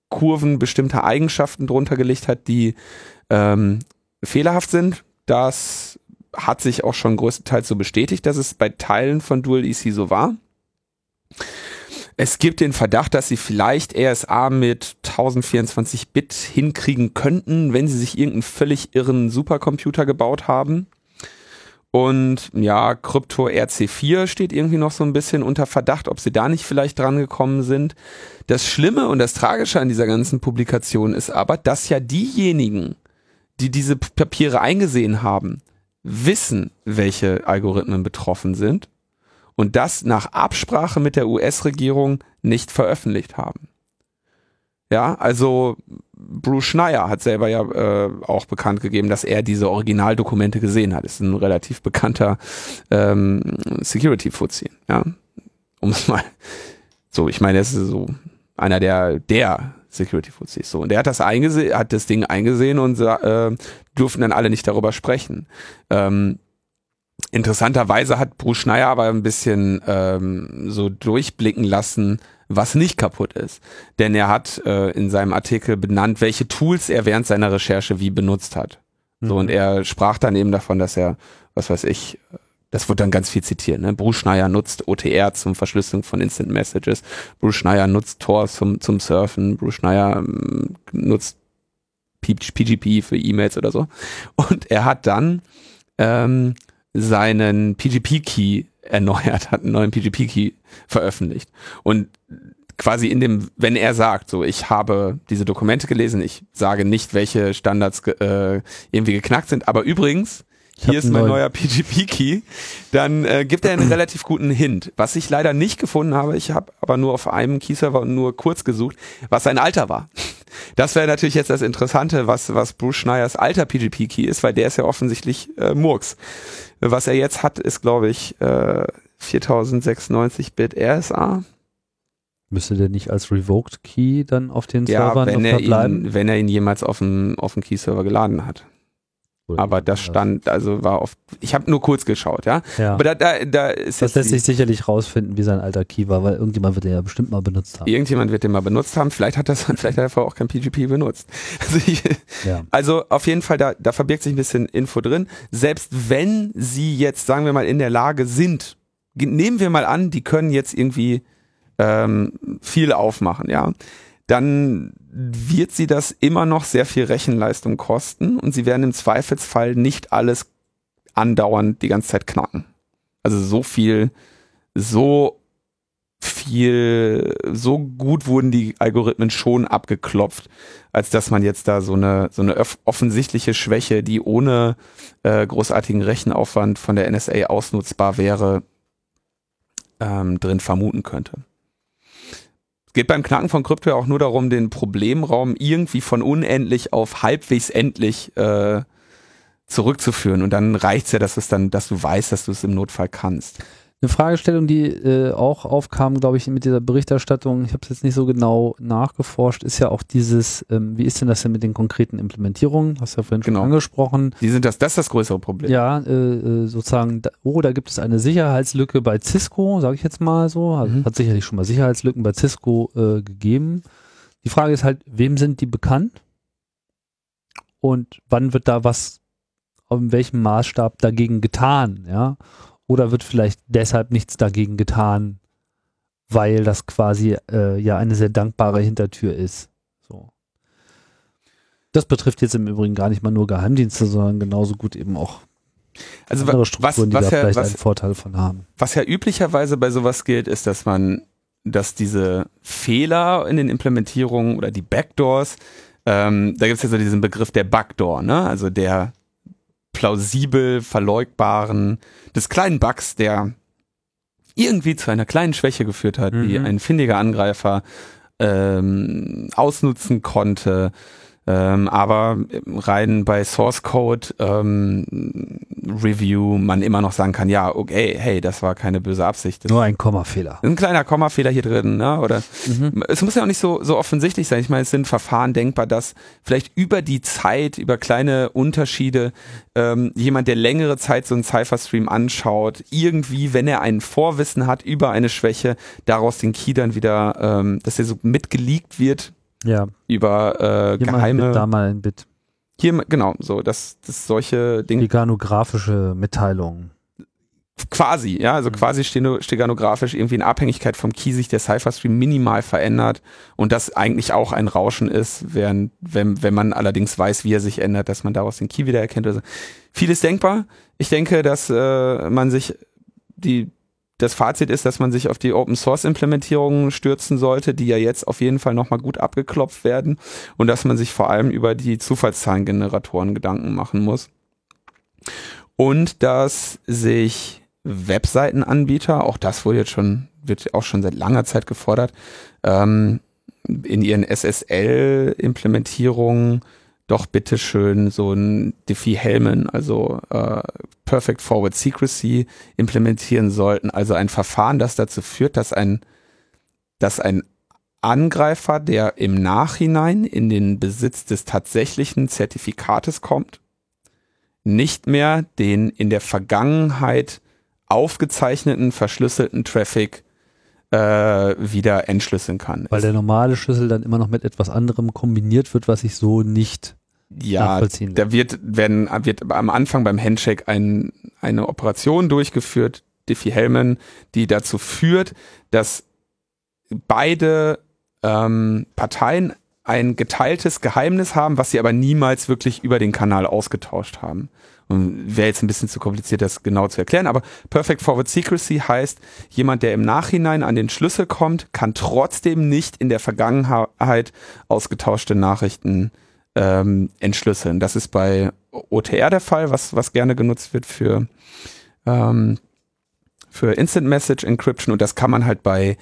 Kurven bestimmter Eigenschaften drunter gelegt hat, die ähm, fehlerhaft sind. Das hat sich auch schon größtenteils so bestätigt, dass es bei Teilen von Dual EC so war. Es gibt den Verdacht, dass sie vielleicht RSA mit 1024 Bit hinkriegen könnten, wenn sie sich irgendeinen völlig irren Supercomputer gebaut haben. Und ja, Krypto RC4 steht irgendwie noch so ein bisschen unter Verdacht, ob sie da nicht vielleicht dran gekommen sind. Das Schlimme und das Tragische an dieser ganzen Publikation ist aber, dass ja diejenigen, die diese Papiere eingesehen haben, wissen, welche Algorithmen betroffen sind und das nach Absprache mit der US-Regierung nicht veröffentlicht haben. Ja, also Bruce Schneier hat selber ja äh, auch bekannt gegeben, dass er diese Originaldokumente gesehen hat. Ist ein relativ bekannter ähm, Security-Fuzzi, ja. Um es mal so, ich meine, er ist so einer der, der Security-Fuzis. So, und der hat das eingesehen, hat das Ding eingesehen und äh, durften dann alle nicht darüber sprechen. Ähm, interessanterweise hat Bruce Schneier aber ein bisschen ähm, so durchblicken lassen, was nicht kaputt ist. Denn er hat äh, in seinem Artikel benannt, welche Tools er während seiner Recherche wie benutzt hat. So, Mhm. und er sprach dann eben davon, dass er, was weiß ich, das wird dann ganz viel zitiert, ne? Bruce Schneier nutzt OTR zum Verschlüsselung von Instant Messages, Bruce Schneier nutzt Tor zum, zum Surfen, Bruce Schneier ähm, nutzt PGP für E-Mails oder so. Und er hat dann ähm, seinen PGP-Key erneuert, hat einen neuen PGP-Key veröffentlicht. Und quasi in dem, wenn er sagt, so, ich habe diese Dokumente gelesen, ich sage nicht, welche Standards äh, irgendwie geknackt sind, aber übrigens, hier ist mein neuen. neuer PGP-Key, dann äh, gibt er einen relativ guten Hint. Was ich leider nicht gefunden habe, ich habe aber nur auf einem Key-Server nur kurz gesucht, was sein Alter war. Das wäre natürlich jetzt das Interessante, was, was Bruce Schneiers alter PGP-Key ist, weil der ist ja offensichtlich äh, Murks. Was er jetzt hat, ist, glaube ich, äh, 4096-Bit RSA. Müsste der nicht als Revoked Key dann auf den Ja, Servern wenn er, verbleiben? ihn, wenn er ihn jemals auf dem, auf dem Key-Server geladen hat. Aber das stand, also war oft, ich habe nur kurz geschaut, ja. Ja. Aber da, da, da ist Das lässt sich sicherlich rausfinden, wie sein alter Key war, weil irgendjemand wird den ja bestimmt mal benutzt haben. irgendjemand wird den mal benutzt haben. Vielleicht hat das, vielleicht hat er vorher auch kein PGP benutzt. Also, ich, Ja. also auf jeden Fall, da, da verbirgt sich ein bisschen Info drin. Selbst wenn sie jetzt, sagen wir mal, in der Lage sind, nehmen wir mal an, die können jetzt irgendwie ähm, viel aufmachen, ja, dann wird sie das immer noch sehr viel Rechenleistung kosten und sie werden im Zweifelsfall nicht alles andauernd die ganze Zeit knacken. Also so viel, so viel, so gut wurden die Algorithmen schon abgeklopft, als dass man jetzt da so eine, so eine offensichtliche Schwäche, die ohne äh, großartigen Rechenaufwand von der NSA ausnutzbar wäre, ähm, drin vermuten könnte. Geht beim Knacken von Krypto ja auch nur darum, den Problemraum irgendwie von unendlich auf halbwegs endlich äh, zurückzuführen. Und dann reicht's ja, dass es dann, dass du weißt, dass du es im Notfall kannst. Eine Fragestellung, die äh, auch aufkam, glaube ich, mit dieser Berichterstattung, ich habe es jetzt nicht so genau nachgeforscht, ist ja auch dieses, ähm, wie ist denn das denn mit den konkreten Implementierungen? Hast du ja vorhin Genau. schon angesprochen. Die sind das, das ist das größere Problem. Ja, äh, äh, sozusagen, da, oh, da gibt es eine Sicherheitslücke bei Cisco, sage ich jetzt mal so. Hat, Mhm. hat sicherlich schon mal Sicherheitslücken bei Cisco äh, gegeben. Die Frage ist halt, wem sind die bekannt? Und wann wird da was, in welchem Maßstab dagegen getan, ja? Oder wird vielleicht deshalb nichts dagegen getan, weil das quasi äh, ja eine sehr dankbare Hintertür ist. So. Das betrifft jetzt im Übrigen gar nicht mal nur Geheimdienste, sondern genauso gut eben auch Also andere wa- was, Strukturen, die was, da ja, vielleicht was, einen Vorteil von haben. was ja üblicherweise bei sowas gilt, ist, dass man, dass diese Fehler in den Implementierungen oder die Backdoors, ähm, da gibt es ja so diesen Begriff der Backdoor, ne? Also der plausibel verleugbaren, des kleinen Bugs, der irgendwie zu einer kleinen Schwäche geführt hat, die Mhm. ein findiger Angreifer ähm, ausnutzen konnte. Ähm, aber rein bei Source Code ähm, Review man immer noch sagen kann, ja, okay, hey, das war keine böse Absicht. Das Nur ein Kommafehler. Ein kleiner Kommafehler hier drin, ne? Oder Mhm. es muss ja auch nicht so, so offensichtlich sein. Ich meine, es sind Verfahren denkbar, dass vielleicht über die Zeit, über kleine Unterschiede, ähm, jemand, der längere Zeit so einen Cypher-Stream anschaut, irgendwie, wenn er ein Vorwissen hat über eine Schwäche, daraus den Key dann wieder, ähm, dass er so mitgeleakt wird Ja, über äh, hier mal ein geheime. Bit, da mal ein Bit. Hier, genau, so, dass, dass solche Dinge Veganografische Mitteilungen. quasi, ja, also Mhm. quasi steganografisch irgendwie in Abhängigkeit vom Key sich der Cypher-Stream minimal verändert und das eigentlich auch ein Rauschen ist, während, wenn, wenn man allerdings weiß, wie er sich ändert, dass man daraus den Key wieder erkennt. Oder so. Vieles denkbar. Ich denke, dass äh, man sich die das Fazit ist, dass man sich auf die Open Source Implementierungen stürzen sollte, die ja jetzt auf jeden Fall nochmal gut abgeklopft werden und dass man sich vor allem über die Zufallszahlengeneratoren Gedanken machen muss. Und dass sich Webseitenanbieter, auch das wurde jetzt schon, wird auch schon seit langer Zeit gefordert, ähm, in ihren SSL-Implementierungen doch bitteschön so ein Diffie-Hellman, also äh, Perfect Forward Secrecy implementieren sollten. Also ein Verfahren, das dazu führt, dass ein, dass ein Angreifer, der im Nachhinein in den Besitz des tatsächlichen Zertifikates kommt, nicht mehr den in der Vergangenheit aufgezeichneten verschlüsselten Traffic äh, wieder entschlüsseln kann. Weil der normale Schlüssel dann immer noch mit etwas anderem kombiniert wird, was ich so nicht ja, da wird, werden, wird am Anfang beim Handshake ein, eine Operation durchgeführt, Diffie-Hellman, die dazu führt, dass beide ähm, Parteien ein geteiltes Geheimnis haben, was sie aber niemals wirklich über den Kanal ausgetauscht haben. Und wäre jetzt ein bisschen zu kompliziert, das genau zu erklären, aber Perfect Forward Secrecy heißt, jemand, der im Nachhinein an den Schlüssel kommt, kann trotzdem nicht in der Vergangenheit ausgetauschte Nachrichten ähm, entschlüsseln. Das ist bei OTR der Fall, was, was gerne genutzt wird für, ähm, für Instant Message Encryption und das kann man halt bei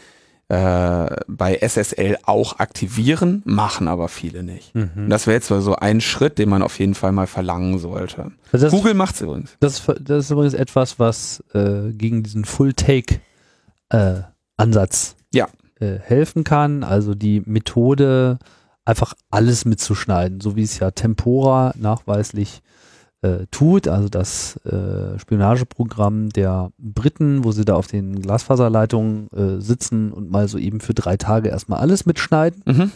äh, bei SSL auch aktivieren, machen aber viele nicht. Mhm. Das wäre jetzt so ein Schritt, den man auf jeden Fall mal verlangen sollte. Also das, Google macht's übrigens. das, das ist übrigens etwas, was äh, gegen diesen Full-Take-Ansatz Ja. äh, helfen kann. Also die Methode, einfach alles mitzuschneiden, so wie es ja Tempora nachweislich äh, tut. Also das äh, Spionageprogramm der Briten, wo sie da auf den Glasfaserleitungen äh, sitzen und mal so eben für drei Tage erstmal alles mitschneiden. Mhm.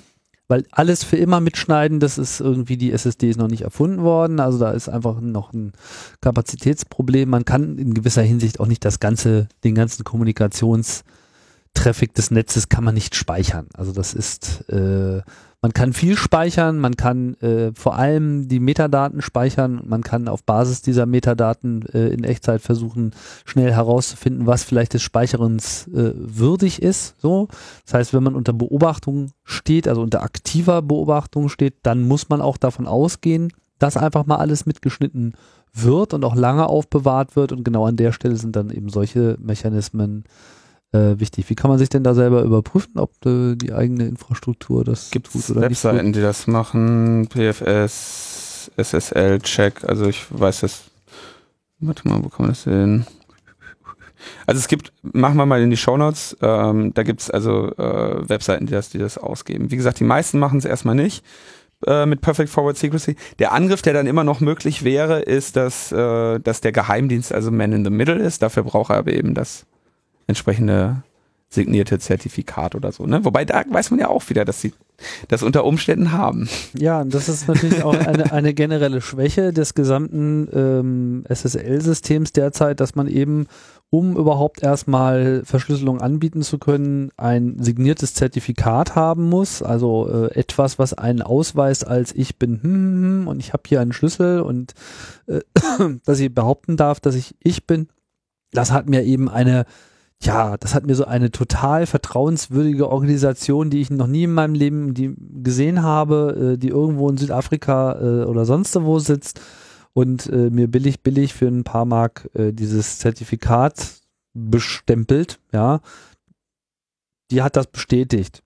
Weil alles für immer mitschneiden, das ist irgendwie, die SSD ist noch nicht erfunden worden. Also da ist einfach noch ein Kapazitätsproblem. Man kann in gewisser Hinsicht auch nicht das ganze, den ganzen Kommunikationstraffic des Netzes kann man nicht speichern. Also das ist, äh, man kann viel speichern, man kann äh, vor allem die Metadaten speichern, man kann auf Basis dieser Metadaten äh, in Echtzeit versuchen, schnell herauszufinden, was vielleicht des Speicherens äh, würdig ist. So, das heißt, wenn man unter Beobachtung steht, also unter aktiver Beobachtung steht, dann muss man auch davon ausgehen, dass einfach mal alles mitgeschnitten wird und auch lange aufbewahrt wird. Und genau an der Stelle sind dann eben solche Mechanismen äh, wichtig. Wie kann man sich denn da selber überprüfen, ob äh, die eigene Infrastruktur das Gibt tut es oder nicht? Webseiten, die das machen? PFS, SSL-Check, also ich weiß das. Warte mal, wo kann man das sehen? Also es gibt, machen wir mal in die Shownotes, ähm, da gibt's also äh, Webseiten, die das, die das ausgeben. Wie gesagt, die meisten machen es erstmal nicht äh, mit Perfect Forward Secrecy. Der Angriff, der dann immer noch möglich wäre, ist, dass, äh, dass der Geheimdienst also Man in the Middle ist. Dafür braucht er aber eben das entsprechende signierte Zertifikat oder so. Ne? Wobei da weiß man ja auch wieder, dass sie das unter Umständen haben. Ja, und das ist natürlich auch eine, eine generelle Schwäche des gesamten ähm, SSL-Systems derzeit, dass man eben, um überhaupt erstmal Verschlüsselung anbieten zu können, ein signiertes Zertifikat haben muss. Also äh, etwas, was einen ausweist als ich bin hm, hm, hm, und ich habe hier einen Schlüssel und äh, dass ich behaupten darf, dass ich ich bin. Das hat mir eben eine ja, das hat mir so eine total vertrauenswürdige Organisation, die ich noch nie in meinem Leben gesehen habe, äh, die irgendwo in Südafrika äh, oder sonst wo sitzt und äh, mir billig, billig für ein paar Mark dieses Zertifikat bestempelt, ja, die hat das bestätigt.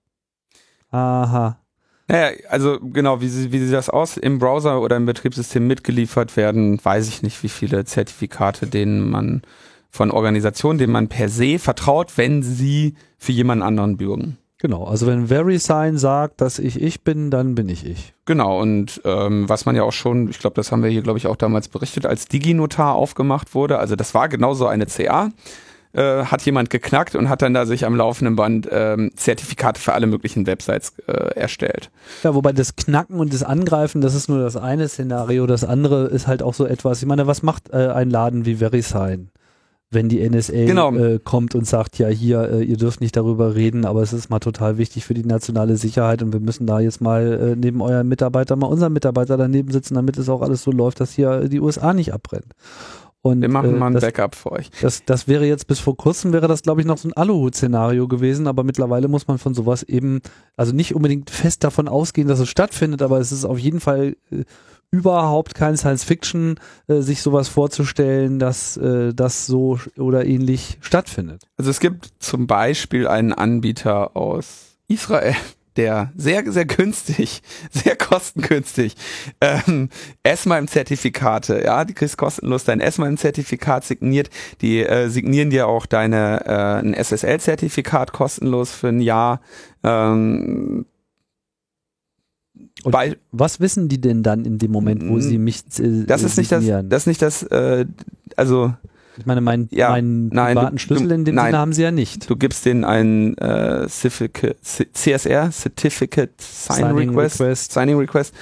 Aha. Naja, also genau, wie, sie, wie sieht das aus? Im Browser oder im Betriebssystem mitgeliefert werden, weiß ich nicht, wie viele Zertifikate, denen man von Organisationen, denen man per se vertraut, wenn sie für jemand anderen bürgen. Genau, also wenn VeriSign sagt, dass ich ich bin, dann bin ich ich. Genau, und ähm, was man ja auch schon, ich glaube, das haben wir hier, glaube ich, auch damals berichtet, als DigiNotar aufgemacht wurde, also das war genauso eine CA, äh, hat jemand geknackt und hat dann da sich am laufenden Band ähm, Zertifikate für alle möglichen Websites äh, erstellt. Ja, wobei das Knacken und das Angreifen, das ist nur das eine Szenario. Das andere ist halt auch so etwas, ich meine, was macht äh, ein Laden wie VeriSign? Wenn die NSA Genau. äh, kommt und sagt, ja hier, äh, ihr dürft nicht darüber reden, aber es ist mal total wichtig für die nationale Sicherheit und wir müssen da jetzt mal äh, neben euren Mitarbeiter mal unseren Mitarbeiter daneben sitzen, damit es auch alles so läuft, dass hier die USA nicht abbrennt. Und, Wir machen äh, mal ein das, Backup für euch. das, das wäre jetzt bis vor kurzem wäre das, glaube ich, noch so ein Aluhut-Szenario gewesen, aber mittlerweile muss man von sowas eben, also nicht unbedingt fest davon ausgehen, dass es stattfindet, aber es ist auf jeden Fall äh, überhaupt kein Science Fiction, äh, sich sowas vorzustellen, dass äh, das so oder ähnlich stattfindet. Also es gibt zum Beispiel einen Anbieter aus Israel, der sehr, sehr günstig, sehr kostengünstig ähm, S-MIME-Zertifikate, ja, die kriegst kostenlos dein S-MIME-Zertifikat signiert, die äh, signieren dir auch deine äh, ein SSL-Zertifikat kostenlos für ein Jahr. Ähm, Und bei, Was wissen die denn dann in dem Moment, wo Mm, sie mich äh, das ist nicht das, das ist nicht das, äh, also Ich meine, mein, Ja, meinen nein, privaten du- Schlüssel in dem nein. Sinne haben sie ja nicht. Du gibst denen ein äh, CSR, Certificate Sign Signing Request, Request. Signing Request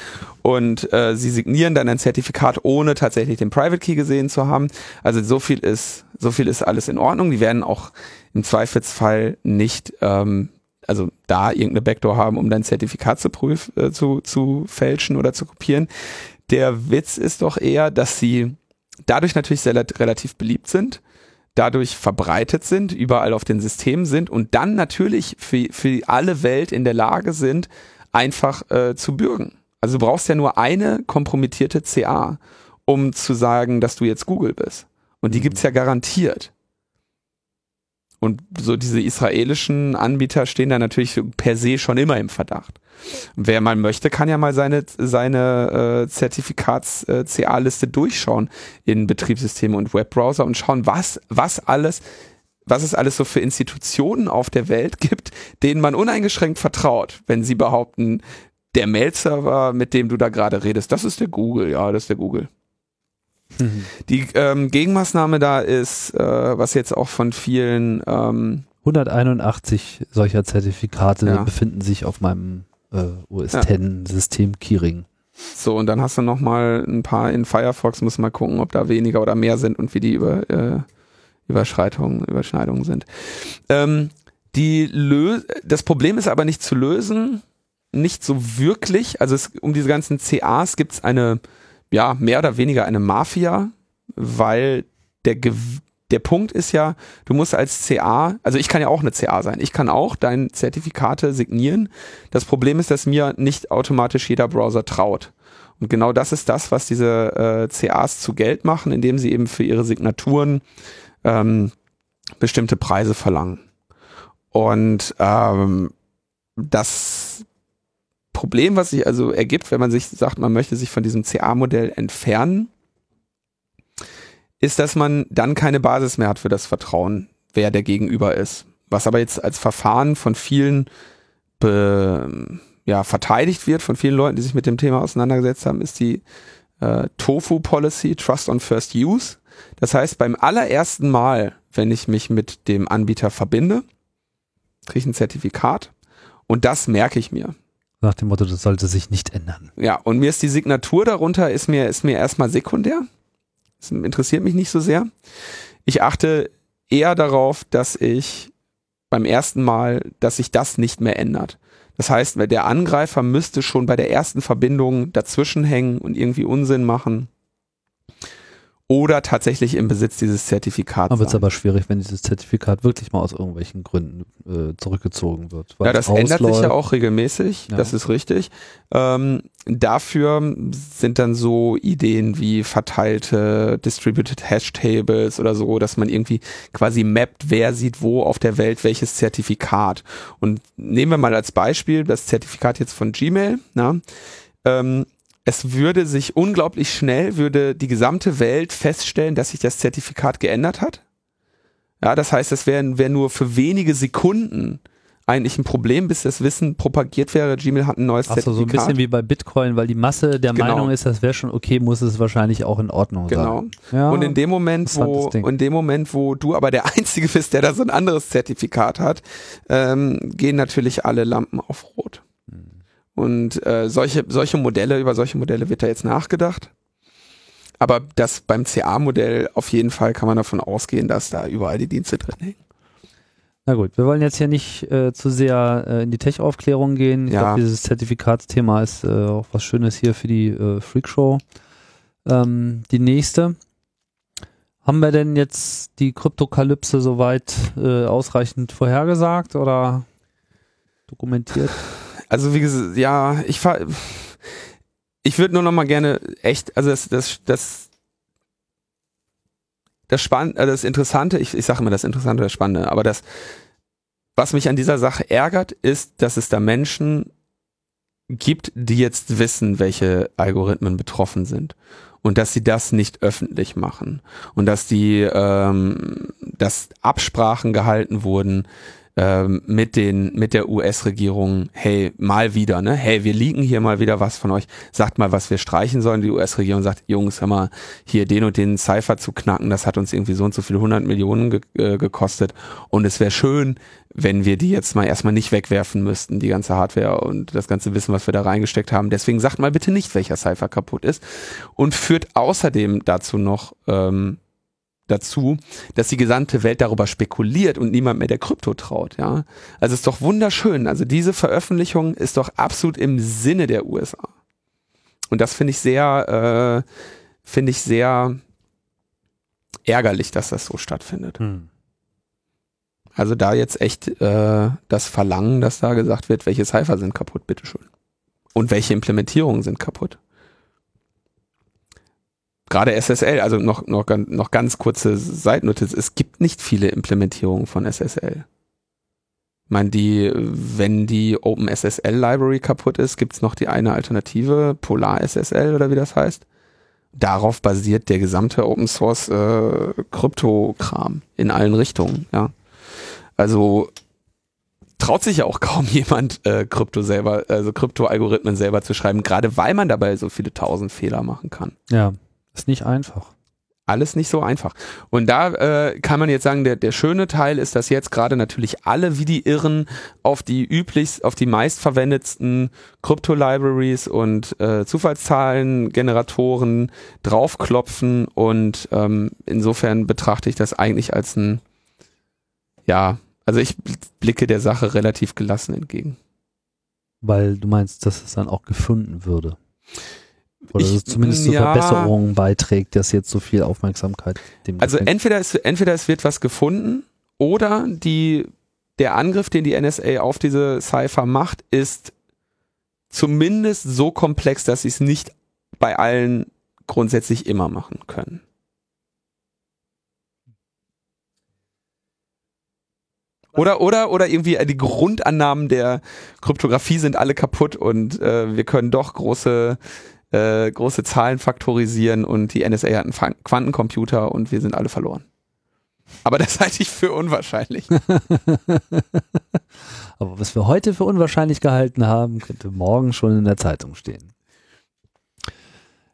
und äh, sie signieren dann ein Zertifikat, ohne tatsächlich den Private Key gesehen zu haben. Also so viel ist, so viel ist alles in Ordnung. Die werden auch im Zweifelsfall nicht, ähm, also da irgendeine Backdoor haben, um dein Zertifikat zu prüf, äh, zu, zu fälschen oder zu kopieren. Der Witz ist doch eher, dass sie dadurch natürlich sehr, relativ beliebt sind dadurch verbreitet sind, überall auf den Systemen sind und dann natürlich für, für alle Welt in der Lage sind, einfach äh, zu bürgen. Also du brauchst ja nur eine kompromittierte CA, um zu sagen, dass du jetzt Google bist. Und die Mhm. gibt's ja garantiert. Und so diese israelischen Anbieter stehen da natürlich per se schon immer im Verdacht. Wer mal möchte, kann ja mal seine, seine äh, Zertifikats-CA-Liste durchschauen in Betriebssysteme und Webbrowser und schauen, was, was alles, was es alles so für Institutionen auf der Welt gibt, denen man uneingeschränkt vertraut, wenn sie behaupten, der Mail-Server, mit dem du da gerade redest, das ist der Google, ja, das ist der Google. Mhm. Die ähm, Gegenmaßnahme da ist, äh, was jetzt auch von vielen ähm, 181 solcher Zertifikate Ja. befinden sich auf meinem äh, OS Ja. 10 System Keyring. So, und dann hast du noch mal ein paar in Firefox, muss mal gucken, ob da weniger oder mehr sind und wie die über, äh, Überschreitungen, Überschneidungen sind. Ähm, die Lö das Problem ist aber nicht zu lösen, nicht so wirklich. Also es, um diese ganzen CAs gibt es eine, ja, mehr oder weniger eine Mafia, weil der der Punkt ist ja, du musst als CA, also ich kann ja auch eine CA sein, ich kann auch deine Zertifikate signieren. Das Problem ist, dass mir nicht automatisch jeder Browser traut. Und genau das ist das, was diese äh, CAs zu Geld machen, indem sie eben für ihre Signaturen ähm, bestimmte Preise verlangen. Und ähm, das Problem, was sich also ergibt, wenn man sich sagt, man möchte sich von diesem CA-Modell entfernen, ist, dass man dann keine Basis mehr hat für das Vertrauen, wer der Gegenüber ist. Was aber jetzt als Verfahren von vielen be, ja, verteidigt wird, von vielen Leuten, die sich mit dem Thema auseinandergesetzt haben, ist die äh, Tofu Policy, Trust on First Use. Das heißt, beim allerersten Mal, wenn ich mich mit dem Anbieter verbinde, kriege ich ein Zertifikat und das merke ich mir. Nach dem Motto, das sollte sich nicht ändern. Ja, und mir ist die Signatur darunter, ist mir, ist mir erstmal sekundär. Das interessiert mich nicht so sehr. Ich achte eher darauf, dass ich beim ersten Mal, dass sich das nicht mehr ändert. Das heißt, der Angreifer müsste schon bei der ersten Verbindung dazwischen hängen und irgendwie Unsinn machen. Oder tatsächlich im Besitz dieses Zertifikats. Dann wird es aber schwierig, wenn dieses Zertifikat wirklich mal aus irgendwelchen Gründen äh, zurückgezogen wird. Ja, das ändert sich ja auch regelmäßig, Ja. das ist richtig. Ähm, dafür sind dann so Ideen wie verteilte Distributed Hash Tables oder so, dass man irgendwie quasi mappt, wer sieht wo auf der Welt welches Zertifikat. Und nehmen wir mal als Beispiel das Zertifikat jetzt von Gmail. Na? Ähm, es würde sich unglaublich schnell, würde die gesamte Welt feststellen, dass sich das Zertifikat geändert hat. Ja, das heißt, es wäre wär nur für wenige Sekunden eigentlich ein Problem, bis das Wissen propagiert wäre. Gmail hat ein neues Achso, Zertifikat. so ein bisschen wie bei Bitcoin, weil die Masse der Genau. Meinung ist, das wäre schon okay, muss es wahrscheinlich auch in Ordnung Genau. sein. Ja. Und in dem Moment, wo, in dem Moment, wo du aber der Einzige bist, der da so ein anderes Zertifikat hat, ähm, gehen natürlich alle Lampen auf Rot. Und äh, solche, solche Modelle, über solche Modelle wird da jetzt nachgedacht. Aber das beim CA-Modell auf jeden Fall kann man davon ausgehen, dass da überall die Dienste drin hängen. Na gut, wir wollen jetzt hier nicht äh, zu sehr äh, in die Tech-Aufklärung gehen. Ich Ja. glaube, dieses Zertifikatsthema ist äh, auch was Schönes hier für die äh, Freakshow. Ähm, die nächste. Haben wir denn jetzt die Kryptokalypse soweit äh, ausreichend vorhergesagt oder dokumentiert? Also wie gesagt, ja, ich fahr, ich würde nur noch mal gerne echt, also das, das, das, das Spannende, das Interessante, ich, ich sage immer das Interessante, das Spannende, aber das, was mich an dieser Sache ärgert, ist, dass es da Menschen gibt, die jetzt wissen, welche Algorithmen betroffen sind und dass sie das nicht öffentlich machen und dass die, ähm, dass Absprachen gehalten wurden ähm, mit den, mit der US-Regierung, hey, mal wieder, ne, hey, wir liegen hier mal wieder was von euch, sagt mal, was wir streichen sollen. Die US-Regierung sagt, Jungs, hör mal, hier den und den Cypher zu knacken, das hat uns irgendwie so und so viele hundert Millionen ge äh, gekostet und es wäre schön, wenn wir die jetzt mal erstmal nicht wegwerfen müssten, die ganze Hardware und das ganze Wissen, was wir da reingesteckt haben. Deswegen sagt mal bitte nicht, welcher Cypher kaputt ist und führt außerdem dazu noch ähm, dazu, dass die gesamte Welt darüber spekuliert und niemand mehr der Krypto traut, ja. Also ist doch wunderschön. Also diese Veröffentlichung ist doch absolut im Sinne der USA. Und das finde ich sehr, äh, finde ich sehr ärgerlich, dass das so stattfindet. Also da jetzt echt äh, das Verlangen, dass da gesagt wird, welche Cypher sind kaputt, bitteschön. Und welche Implementierungen sind kaputt. Gerade SSL, also noch, noch, noch ganz kurze Seitennotiz, es gibt nicht viele Implementierungen von SSL. Ich meine, die, wenn die OpenSSL Library kaputt ist, gibt's noch die eine Alternative, Polar SSL oder wie das heißt. Darauf basiert der gesamte Open Source äh, Krypto-Kram in allen Richtungen, ja. Also traut sich ja auch kaum jemand, äh, Krypto selber, also Krypto-Algorithmen selber zu schreiben, gerade weil man dabei so viele tausend Fehler machen kann. Ja, ist nicht einfach. Alles nicht so einfach. Und da äh, kann man jetzt sagen, der, der schöne Teil ist, dass jetzt gerade natürlich alle wie die Irren auf die üblich, auf die meistverwendetsten Krypto-Libraries und äh, Zufallszahlen-Generatoren draufklopfen und ähm, insofern betrachte ich das eigentlich als ein, ja, also ich blicke der Sache relativ gelassen entgegen. Weil du meinst, dass es dann auch gefunden würde. Oder Ich- zumindest zu ja. Verbesserungen beiträgt, dass jetzt so viel Aufmerksamkeit dem Also entweder es, entweder es wird was gefunden oder die, der Angriff, den die NSA auf diese Cypher macht, ist zumindest so komplex, dass sie es nicht bei allen grundsätzlich immer machen können. Oder, oder, oder irgendwie äh, die Grundannahmen der Kryptographie sind alle kaputt und äh, wir können doch große, äh, große Zahlen faktorisieren und die NSA hat einen Fa- Quantencomputer und wir sind alle verloren. Aber das halte ich für unwahrscheinlich. Aber was wir heute für unwahrscheinlich gehalten haben, könnte morgen schon in der Zeitung stehen.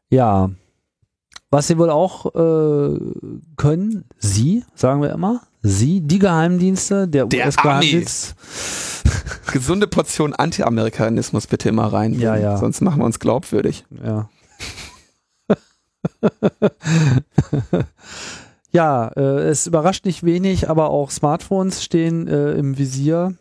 Ja, was sie wohl auch äh, können, sie, sagen wir immer, sie, die Geheimdienste, der, Der US-Geheimdienst, Gesunde Portion Anti-Amerikanismus bitte immer rein. Ja, ja. Sonst machen wir uns glaubwürdig. ja. ja, äh, es überrascht nicht wenig, aber auch Smartphones stehen äh, im Visier.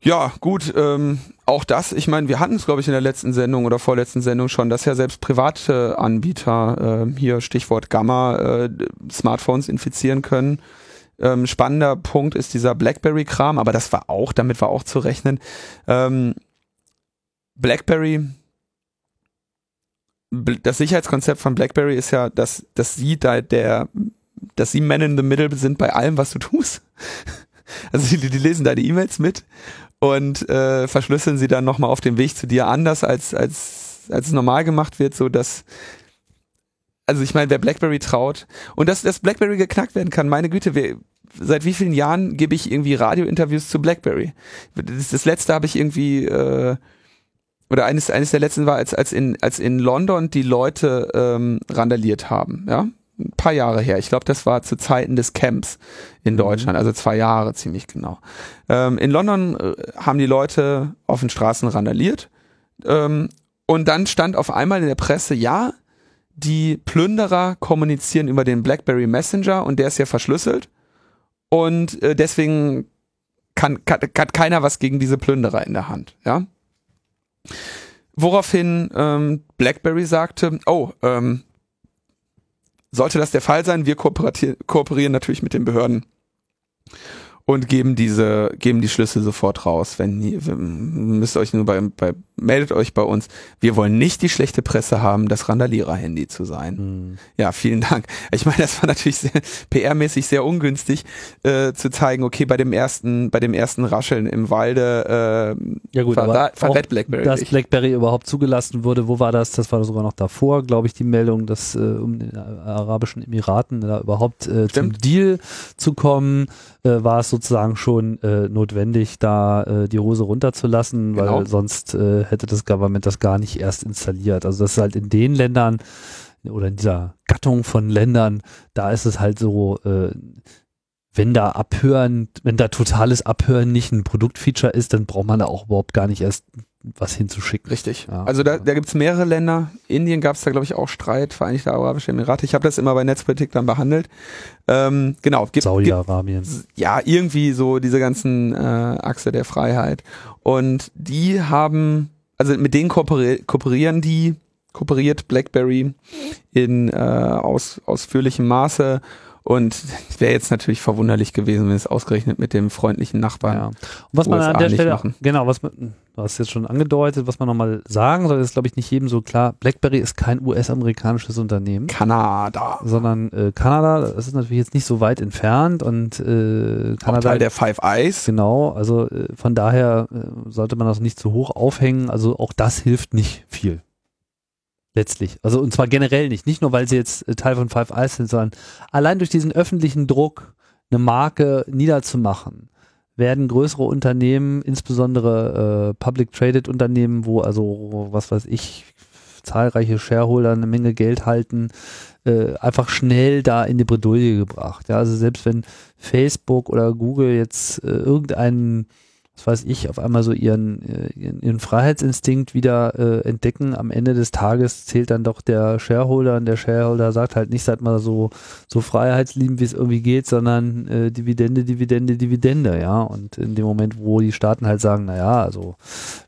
Ja, gut, ähm, auch das, ich meine, wir hatten es, glaube ich, in der letzten Sendung oder vorletzten Sendung schon, dass ja selbst private Anbieter, äh, hier Stichwort Gamma, äh, Smartphones infizieren können. Ähm, spannender Punkt ist dieser BlackBerry-Kram, aber das war auch, damit war auch zu rechnen. Ähm, BlackBerry, Bl- das Sicherheitskonzept von BlackBerry ist ja, dass, dass sie da der, dass sie Men in the Middle sind bei allem, was du tust. Also die, die lesen deine E-Mails mit und äh, verschlüsseln sie dann nochmal auf dem Weg zu dir anders, als, als, als es normal gemacht wird, so dass also ich meine, wer BlackBerry traut und dass das BlackBerry geknackt werden kann, meine Güte, wer, seit wie vielen Jahren gebe ich irgendwie Radiointerviews zu BlackBerry? Das, das letzte habe ich irgendwie äh, oder eines eines der letzten war als als in als in London die Leute ähm, randaliert haben, ja, ein paar Jahre her. Ich glaube, das war zu Zeiten des Camps in Deutschland, also zwei Jahre ziemlich genau. Ähm, in London äh, haben die Leute auf den Straßen randaliert ähm, und dann stand auf einmal in der Presse, ja, die Plünderer kommunizieren über den BlackBerry Messenger und der ist ja verschlüsselt und äh, deswegen kann, kann, hat keiner was gegen diese Plünderer in der Hand, ja. Woraufhin ähm, BlackBerry sagte, oh, ähm, sollte das der Fall sein, wir kooperieren natürlich mit den Behörden und geben diese, geben die Schlüssel sofort raus. Wenn ihr, müsst euch nur bei, bei, meldet euch bei uns. Wir wollen nicht die schlechte Presse haben, das Randalierer-Handy zu sein. Hm. Ja, vielen Dank. Ich meine, das war natürlich sehr, PR-mäßig sehr ungünstig, äh, zu zeigen, okay, bei dem ersten, bei dem ersten Rascheln im Walde, äh, Ja gut, aber verrät BlackBerry dass dich. BlackBerry überhaupt zugelassen wurde, wo war das? Das war sogar noch davor, glaube ich, die Meldung, dass äh, um den Arabischen Emiraten da überhaupt äh, zum. Deal zu kommen, äh, war es sozusagen schon äh, notwendig, da äh, die Hose runterzulassen, weil Genau. sonst äh, hätte das Government das gar nicht erst installiert. Also das ist halt in den Ländern oder in dieser Gattung von Ländern, da ist es halt so, äh, wenn da Abhören, wenn da totales Abhören nicht ein Produktfeature ist, dann braucht man da auch überhaupt gar nicht erst was hinzuschicken. Richtig. Ja. Also da, da gibt's mehrere Länder. Indien gab's da, glaube ich, auch Streit, Vereinigte Arabische Emirate. Ich habe das immer bei Netzpolitik dann behandelt. Ähm, genau, gibt, gibt, Saudi-Arabien. ja, irgendwie so diese ganzen äh, Achse der Freiheit. Und die haben, also mit denen kooperi kooperieren die, kooperiert BlackBerry in äh, aus, ausführlichem Maße. Und wäre jetzt natürlich verwunderlich gewesen, wenn es ausgerechnet mit dem freundlichen Nachbarn. Ja. Und was man USA an der Stelle, machen. genau, was man, du hast jetzt schon angedeutet, was man nochmal sagen soll, ist glaube ich nicht jedem so klar, BlackBerry ist kein US-amerikanisches Unternehmen. Kanada. sondern äh, Kanada, das ist natürlich jetzt nicht so weit entfernt und äh, Auch Kanada Teil der Five Eyes. Genau, also äh, von daher äh, sollte man das nicht zu hoch aufhängen. Also auch das hilft nicht viel. Letztlich. Also und zwar generell nicht. Nicht nur, weil sie jetzt äh, Teil von Five Eyes sind, sondern allein durch diesen öffentlichen Druck, eine Marke niederzumachen, werden größere Unternehmen, insbesondere äh, Public Traded Unternehmen, wo also, was weiß ich, zahlreiche Shareholder eine Menge Geld halten, äh, einfach schnell da in die Bredouille gebracht. Ja, also selbst wenn Facebook oder Google jetzt äh, irgendeinen, was weiß ich, auf einmal so ihren, äh, ihren, ihren Freiheitsinstinkt wieder äh, entdecken, am Ende des Tages zählt dann doch der Shareholder und der Shareholder sagt halt nicht, seid mal so, so freiheitsliebend, wie es irgendwie geht, sondern äh, Dividende, Dividende, Dividende, ja. Und in dem Moment, wo die Staaten halt sagen, naja, also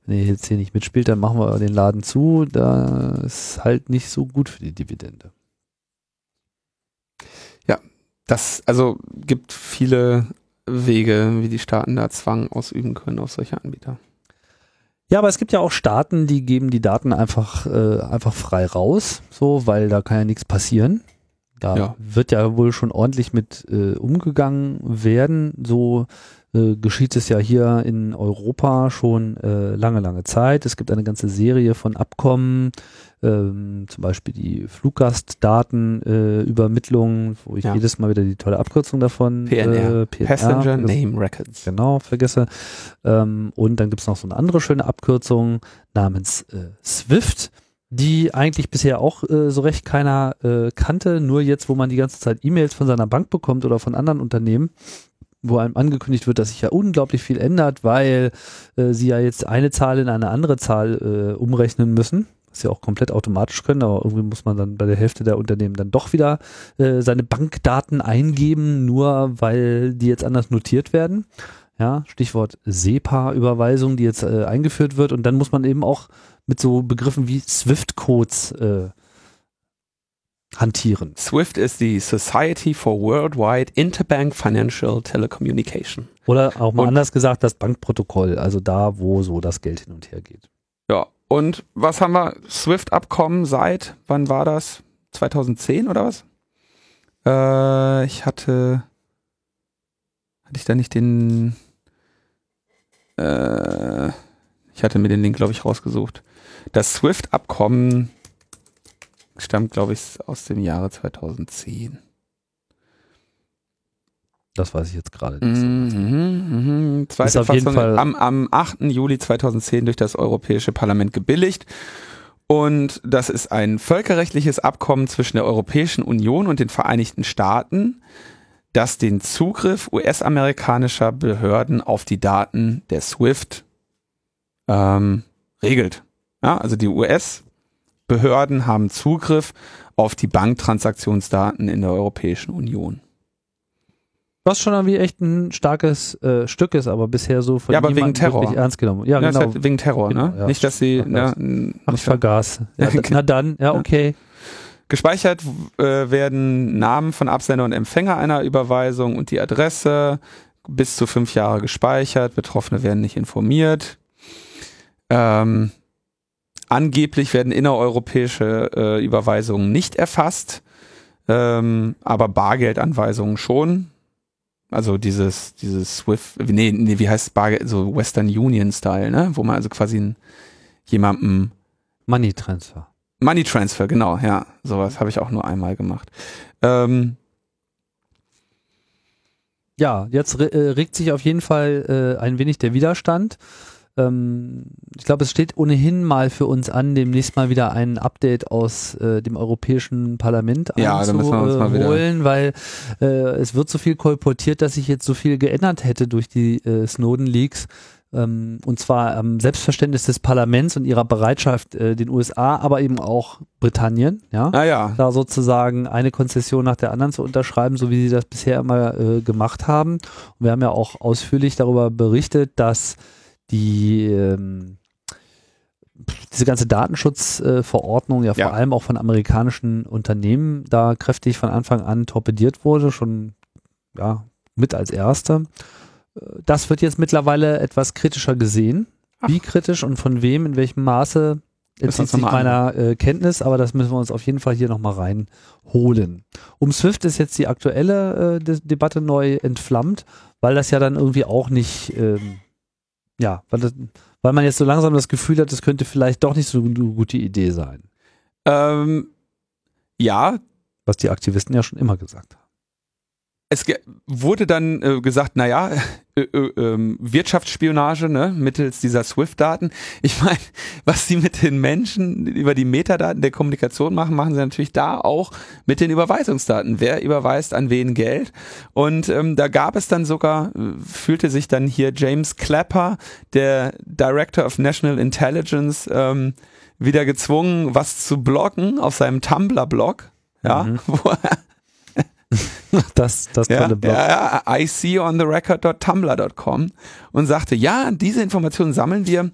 wenn ihr jetzt hier nicht mitspielt, dann machen wir den Laden zu, da ist halt nicht so gut für die Dividende. Das, also gibt viele Wege, wie die Staaten da Zwang ausüben können auf solche Anbieter. Ja, aber es gibt ja auch Staaten, die geben die Daten einfach, äh, einfach frei raus, so, weil da kann ja nichts passieren. Da Ja. wird ja wohl schon ordentlich mit äh, umgegangen werden. So äh, geschieht es ja hier in Europa schon äh, lange, lange Zeit. Es gibt eine ganze Serie von Abkommen, ähm, zum Beispiel die Fluggastdatenübermittlung, äh, wo ich Ja. jedes Mal wieder die tolle Abkürzung davon PNR. äh, PNR Passenger das- Name Records. genau, vergesse. Ähm, und dann gibt's noch so eine andere schöne Abkürzung namens äh, Swift, die eigentlich bisher auch äh, so recht keiner äh, kannte, nur jetzt, wo man die ganze Zeit E-Mails von seiner Bank bekommt oder von anderen Unternehmen, wo einem angekündigt wird, dass sich ja unglaublich viel ändert, weil äh, sie ja jetzt eine Zahl in eine andere Zahl äh, umrechnen müssen. Was sie auch komplett automatisch können, aber irgendwie muss man dann bei der Hälfte der Unternehmen dann doch wieder äh, seine Bankdaten eingeben, nur weil die jetzt anders notiert werden. Ja, Stichwort SEPA-Überweisung, die jetzt äh, eingeführt wird. Und dann muss man eben auch mit so Begriffen wie Swift-Codes äh, hantieren. SWIFT ist die Society for Worldwide Interbank Financial Telecommunication. Oder auch mal Und- anders gesagt, das Bankprotokoll, also da, wo so das Geld hin und her geht. Ja, und was haben wir? SWIFT-Abkommen seit, wann war das? 2010 oder was? Äh, ich hatte, hatte ich da nicht den, äh, ich hatte mir den Link, glaube ich, rausgesucht. Das SWIFT-Abkommen stammt, glaube ich, aus dem Jahre 2010. Das weiß ich jetzt gerade nicht. Mhm, mhm. Zweite Ist auf jeden Fassung Fall- am, am 8. Juli 2010 durch das Europäische Parlament gebilligt. Und das ist ein völkerrechtliches Abkommen zwischen der Europäischen Union und den Vereinigten Staaten, das den Zugriff US-amerikanischer Behörden auf die Daten der SWIFT ähm, regelt. Ja, also die US-Behörden haben Zugriff auf die Banktransaktionsdaten in der Europäischen Union. Was schon irgendwie echt ein starkes äh, Stück ist, aber bisher so von Ja, aber wegen Terror. ernst genommen. Ja, Ja, genau. halt wegen Terror, ne? Genau, ja. Nicht, dass sie, Ach, das- n- Ach, ich nicht, vergaß. Ja, na dann, ja, okay. gespeichert äh, werden Namen von Absender und Empfänger einer Überweisung und die Adresse bis zu fünf Jahre gespeichert. Betroffene werden nicht informiert. Ähm, angeblich werden innereuropäische äh, Überweisungen nicht erfasst, ähm, aber Bargeldanweisungen schon. Also dieses, dieses Swift, nee, nee, wie heißt Bargeld, so Western Union Style, ne? Wo man also quasi einen, jemandem Money Transfer. Money Transfer, genau, ja, sowas habe ich auch nur einmal gemacht. Ähm, Ja, jetzt re äh, regt sich auf jeden Fall äh, ein wenig der Widerstand. Ähm, ich glaube, es steht ohnehin mal für uns an, demnächst mal wieder ein Update aus äh, dem Europäischen Parlament Ja, da müssen wir uns mal wieder- holen, weil äh, es wird so viel kolportiert, dass sich jetzt so viel geändert hätte durch die äh, Snowden-Leaks. Ähm, und zwar am Selbstverständnis des Parlaments und ihrer Bereitschaft, äh, den USA, aber eben auch Britannien, ja, ah ja, da sozusagen eine Konzession nach der anderen zu unterschreiben, so wie sie das bisher immer äh, gemacht haben. Und wir haben ja auch ausführlich darüber berichtet, dass die ähm, diese ganze Datenschutzverordnung ja vor Ja. allem auch von amerikanischen Unternehmen da kräftig von Anfang an torpediert wurde, schon ja mit als erste. Äh, Das wird jetzt mittlerweile etwas kritischer gesehen. Ach. Wie kritisch und von wem, in welchem Maße, entzieht sich meiner äh, Kenntnis, aber das müssen wir uns auf jeden Fall hier nochmal reinholen. Um Swift ist jetzt die aktuelle äh, De Debatte neu entflammt, weil das ja dann irgendwie auch nicht, ähm, ja, weil, das, weil man jetzt so langsam das Gefühl hat, das könnte vielleicht doch nicht so eine gute Idee sein, ähm, ja, was die Aktivisten ja schon immer gesagt haben. Es wurde dann äh, gesagt, naja, äh, äh, ähm, Wirtschaftsspionage, ne, mittels dieser SWIFT-Daten. Ich meine, was sie mit den Menschen über die Metadaten der Kommunikation machen, machen sie natürlich da auch mit den Überweisungsdaten. Wer überweist an wen Geld? Und ähm, da gab es dann sogar, äh, fühlte sich dann hier James Clapper, der Director of National Intelligence, ähm, wieder gezwungen, was zu bloggen auf seinem Tumblr-Blog. Ja, Mhm. wo er Das, das ja, tolle Blog. ja, ja, iseeontherecord.tumblr.com und sagte, ja, diese Informationen sammeln wir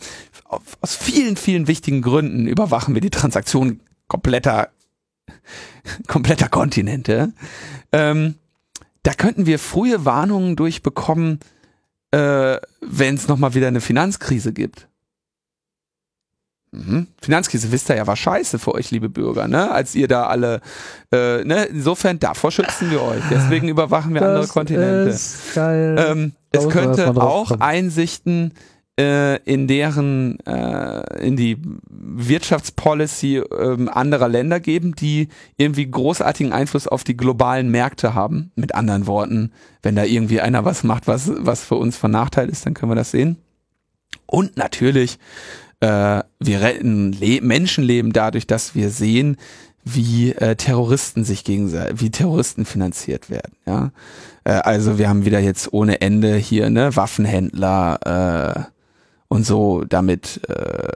aus vielen, vielen wichtigen Gründen überwachen wir die Transaktion kompletter, kompletter Kontinente. Ähm, da könnten wir frühe Warnungen durchbekommen, äh, wenn es nochmal wieder eine Finanzkrise gibt. Mhm. Finanzkrise, wisst ihr ja, war scheiße für euch, liebe Bürger, ne? Als ihr da alle, äh, ne? Insofern, davor schützen wir euch. Deswegen überwachen wir andere Kontinente. ist geil. Ähm, es könnte auch kommen. Einsichten äh, in deren, äh, in die Wirtschaftspolicy ähm, anderer Länder geben, die irgendwie großartigen Einfluss auf die globalen Märkte haben. Mit anderen Worten, wenn da irgendwie einer was macht, was, was für uns von Nachteil ist, dann können wir das sehen. Und natürlich, äh, wir retten Le Menschenleben dadurch, dass wir sehen, wie äh, Terroristen sich gegenseitig, wie Terroristen finanziert werden. Ja, äh, also wir haben wieder jetzt ohne Ende hier ne Waffenhändler äh, und so damit äh,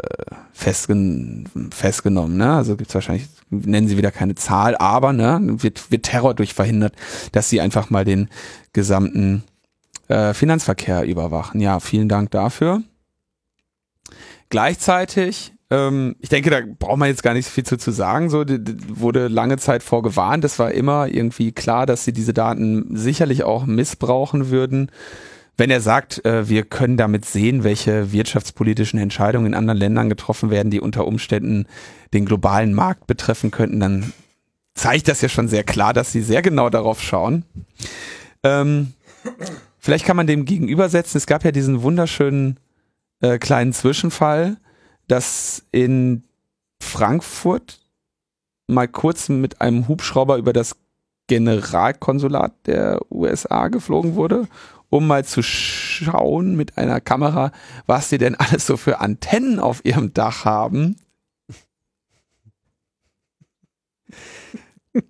festgen festgenommen. Ne? Also gibt's wahrscheinlich nennen sie wieder keine Zahl, aber ne wird wird Terror durch verhindert, dass sie einfach mal den gesamten äh, Finanzverkehr überwachen. Ja, vielen Dank dafür. Gleichzeitig, ähm, ich denke, da braucht man jetzt gar nicht so viel zu, zu sagen. So die, die wurde lange Zeit vorgewarnt. Es war immer irgendwie klar, dass sie diese Daten sicherlich auch missbrauchen würden, wenn er sagt, äh, wir können damit sehen, welche wirtschaftspolitischen Entscheidungen in anderen Ländern getroffen werden, die unter Umständen den globalen Markt betreffen könnten, dann zeigt das ja schon sehr klar, dass sie sehr genau darauf schauen. Ähm, vielleicht kann man dem gegenübersetzen, es gab ja diesen wunderschönen äh, kleinen Zwischenfall, dass in Frankfurt mal kurz mit einem Hubschrauber über das Generalkonsulat der USA geflogen wurde, um mal zu schauen mit einer Kamera, was sie denn alles so für Antennen auf ihrem Dach haben.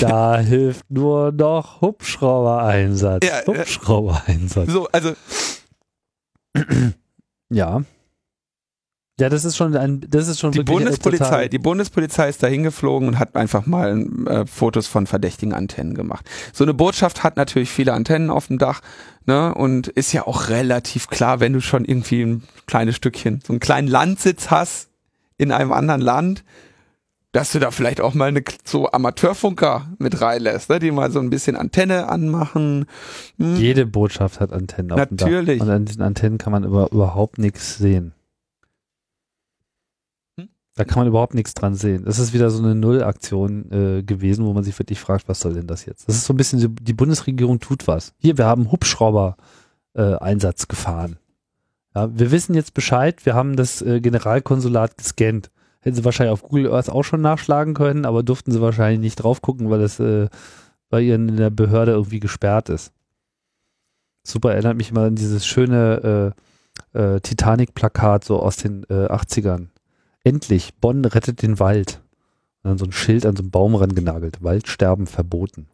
da hilft nur noch Hubschrauber-Einsatz. Ja, äh, Hubschrauber-Einsatz. So, also. Ja. Ja, das ist schon ein, das ist schon die Bundespolizei. Die Bundespolizei ist da hingeflogen und hat einfach mal äh, Fotos von verdächtigen Antennen gemacht. So eine Botschaft hat natürlich viele Antennen auf dem Dach, ne, und ist ja auch relativ klar, wenn du schon irgendwie ein kleines Stückchen, so einen kleinen Landsitz hast in einem anderen Land, dass du da vielleicht auch mal eine, so Amateurfunker mit reinlässt, ne, die mal so ein bisschen Antenne anmachen. Hm. Jede Botschaft hat Antennen Natürlich. Und an diesen Antennen kann man über, überhaupt nichts sehen. Da kann man überhaupt nichts dran sehen. Das ist wieder so eine Nullaktion äh, gewesen, wo man sich wirklich fragt, was soll denn das jetzt? Das ist so ein bisschen, die Bundesregierung tut was. Hier, wir haben Hubschrauber-Einsatz äh, gefahren. Ja, wir wissen jetzt Bescheid, wir haben das äh, Generalkonsulat gescannt. Hätten sie wahrscheinlich auf Google Earth auch schon nachschlagen können, aber durften sie wahrscheinlich nicht drauf gucken, weil das äh, bei ihnen in der Behörde irgendwie gesperrt ist. Super, erinnert mich immer an dieses schöne äh, äh, Titanic-Plakat so aus den äh, 80ern endlich, Bonn rettet den Wald. Und dann so ein Schild an so einem Baum rangenagelt. Waldsterben verboten.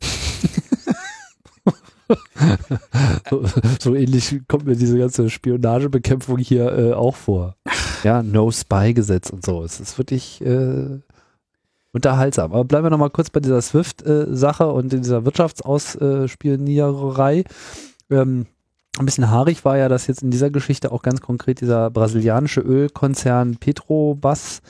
So, so, ähnlich kommt mir diese ganze Spionagebekämpfung hier äh, auch vor. Ja, No-Spy-Gesetz und so. Es ist wirklich äh, unterhaltsam. Aber bleiben wir nochmal kurz bei dieser SWIFT-Sache äh, und in dieser Wirtschaftsausspioniererei. Ähm, ein bisschen haarig war ja, dass jetzt in dieser Geschichte auch ganz konkret dieser brasilianische Ölkonzern Petrobras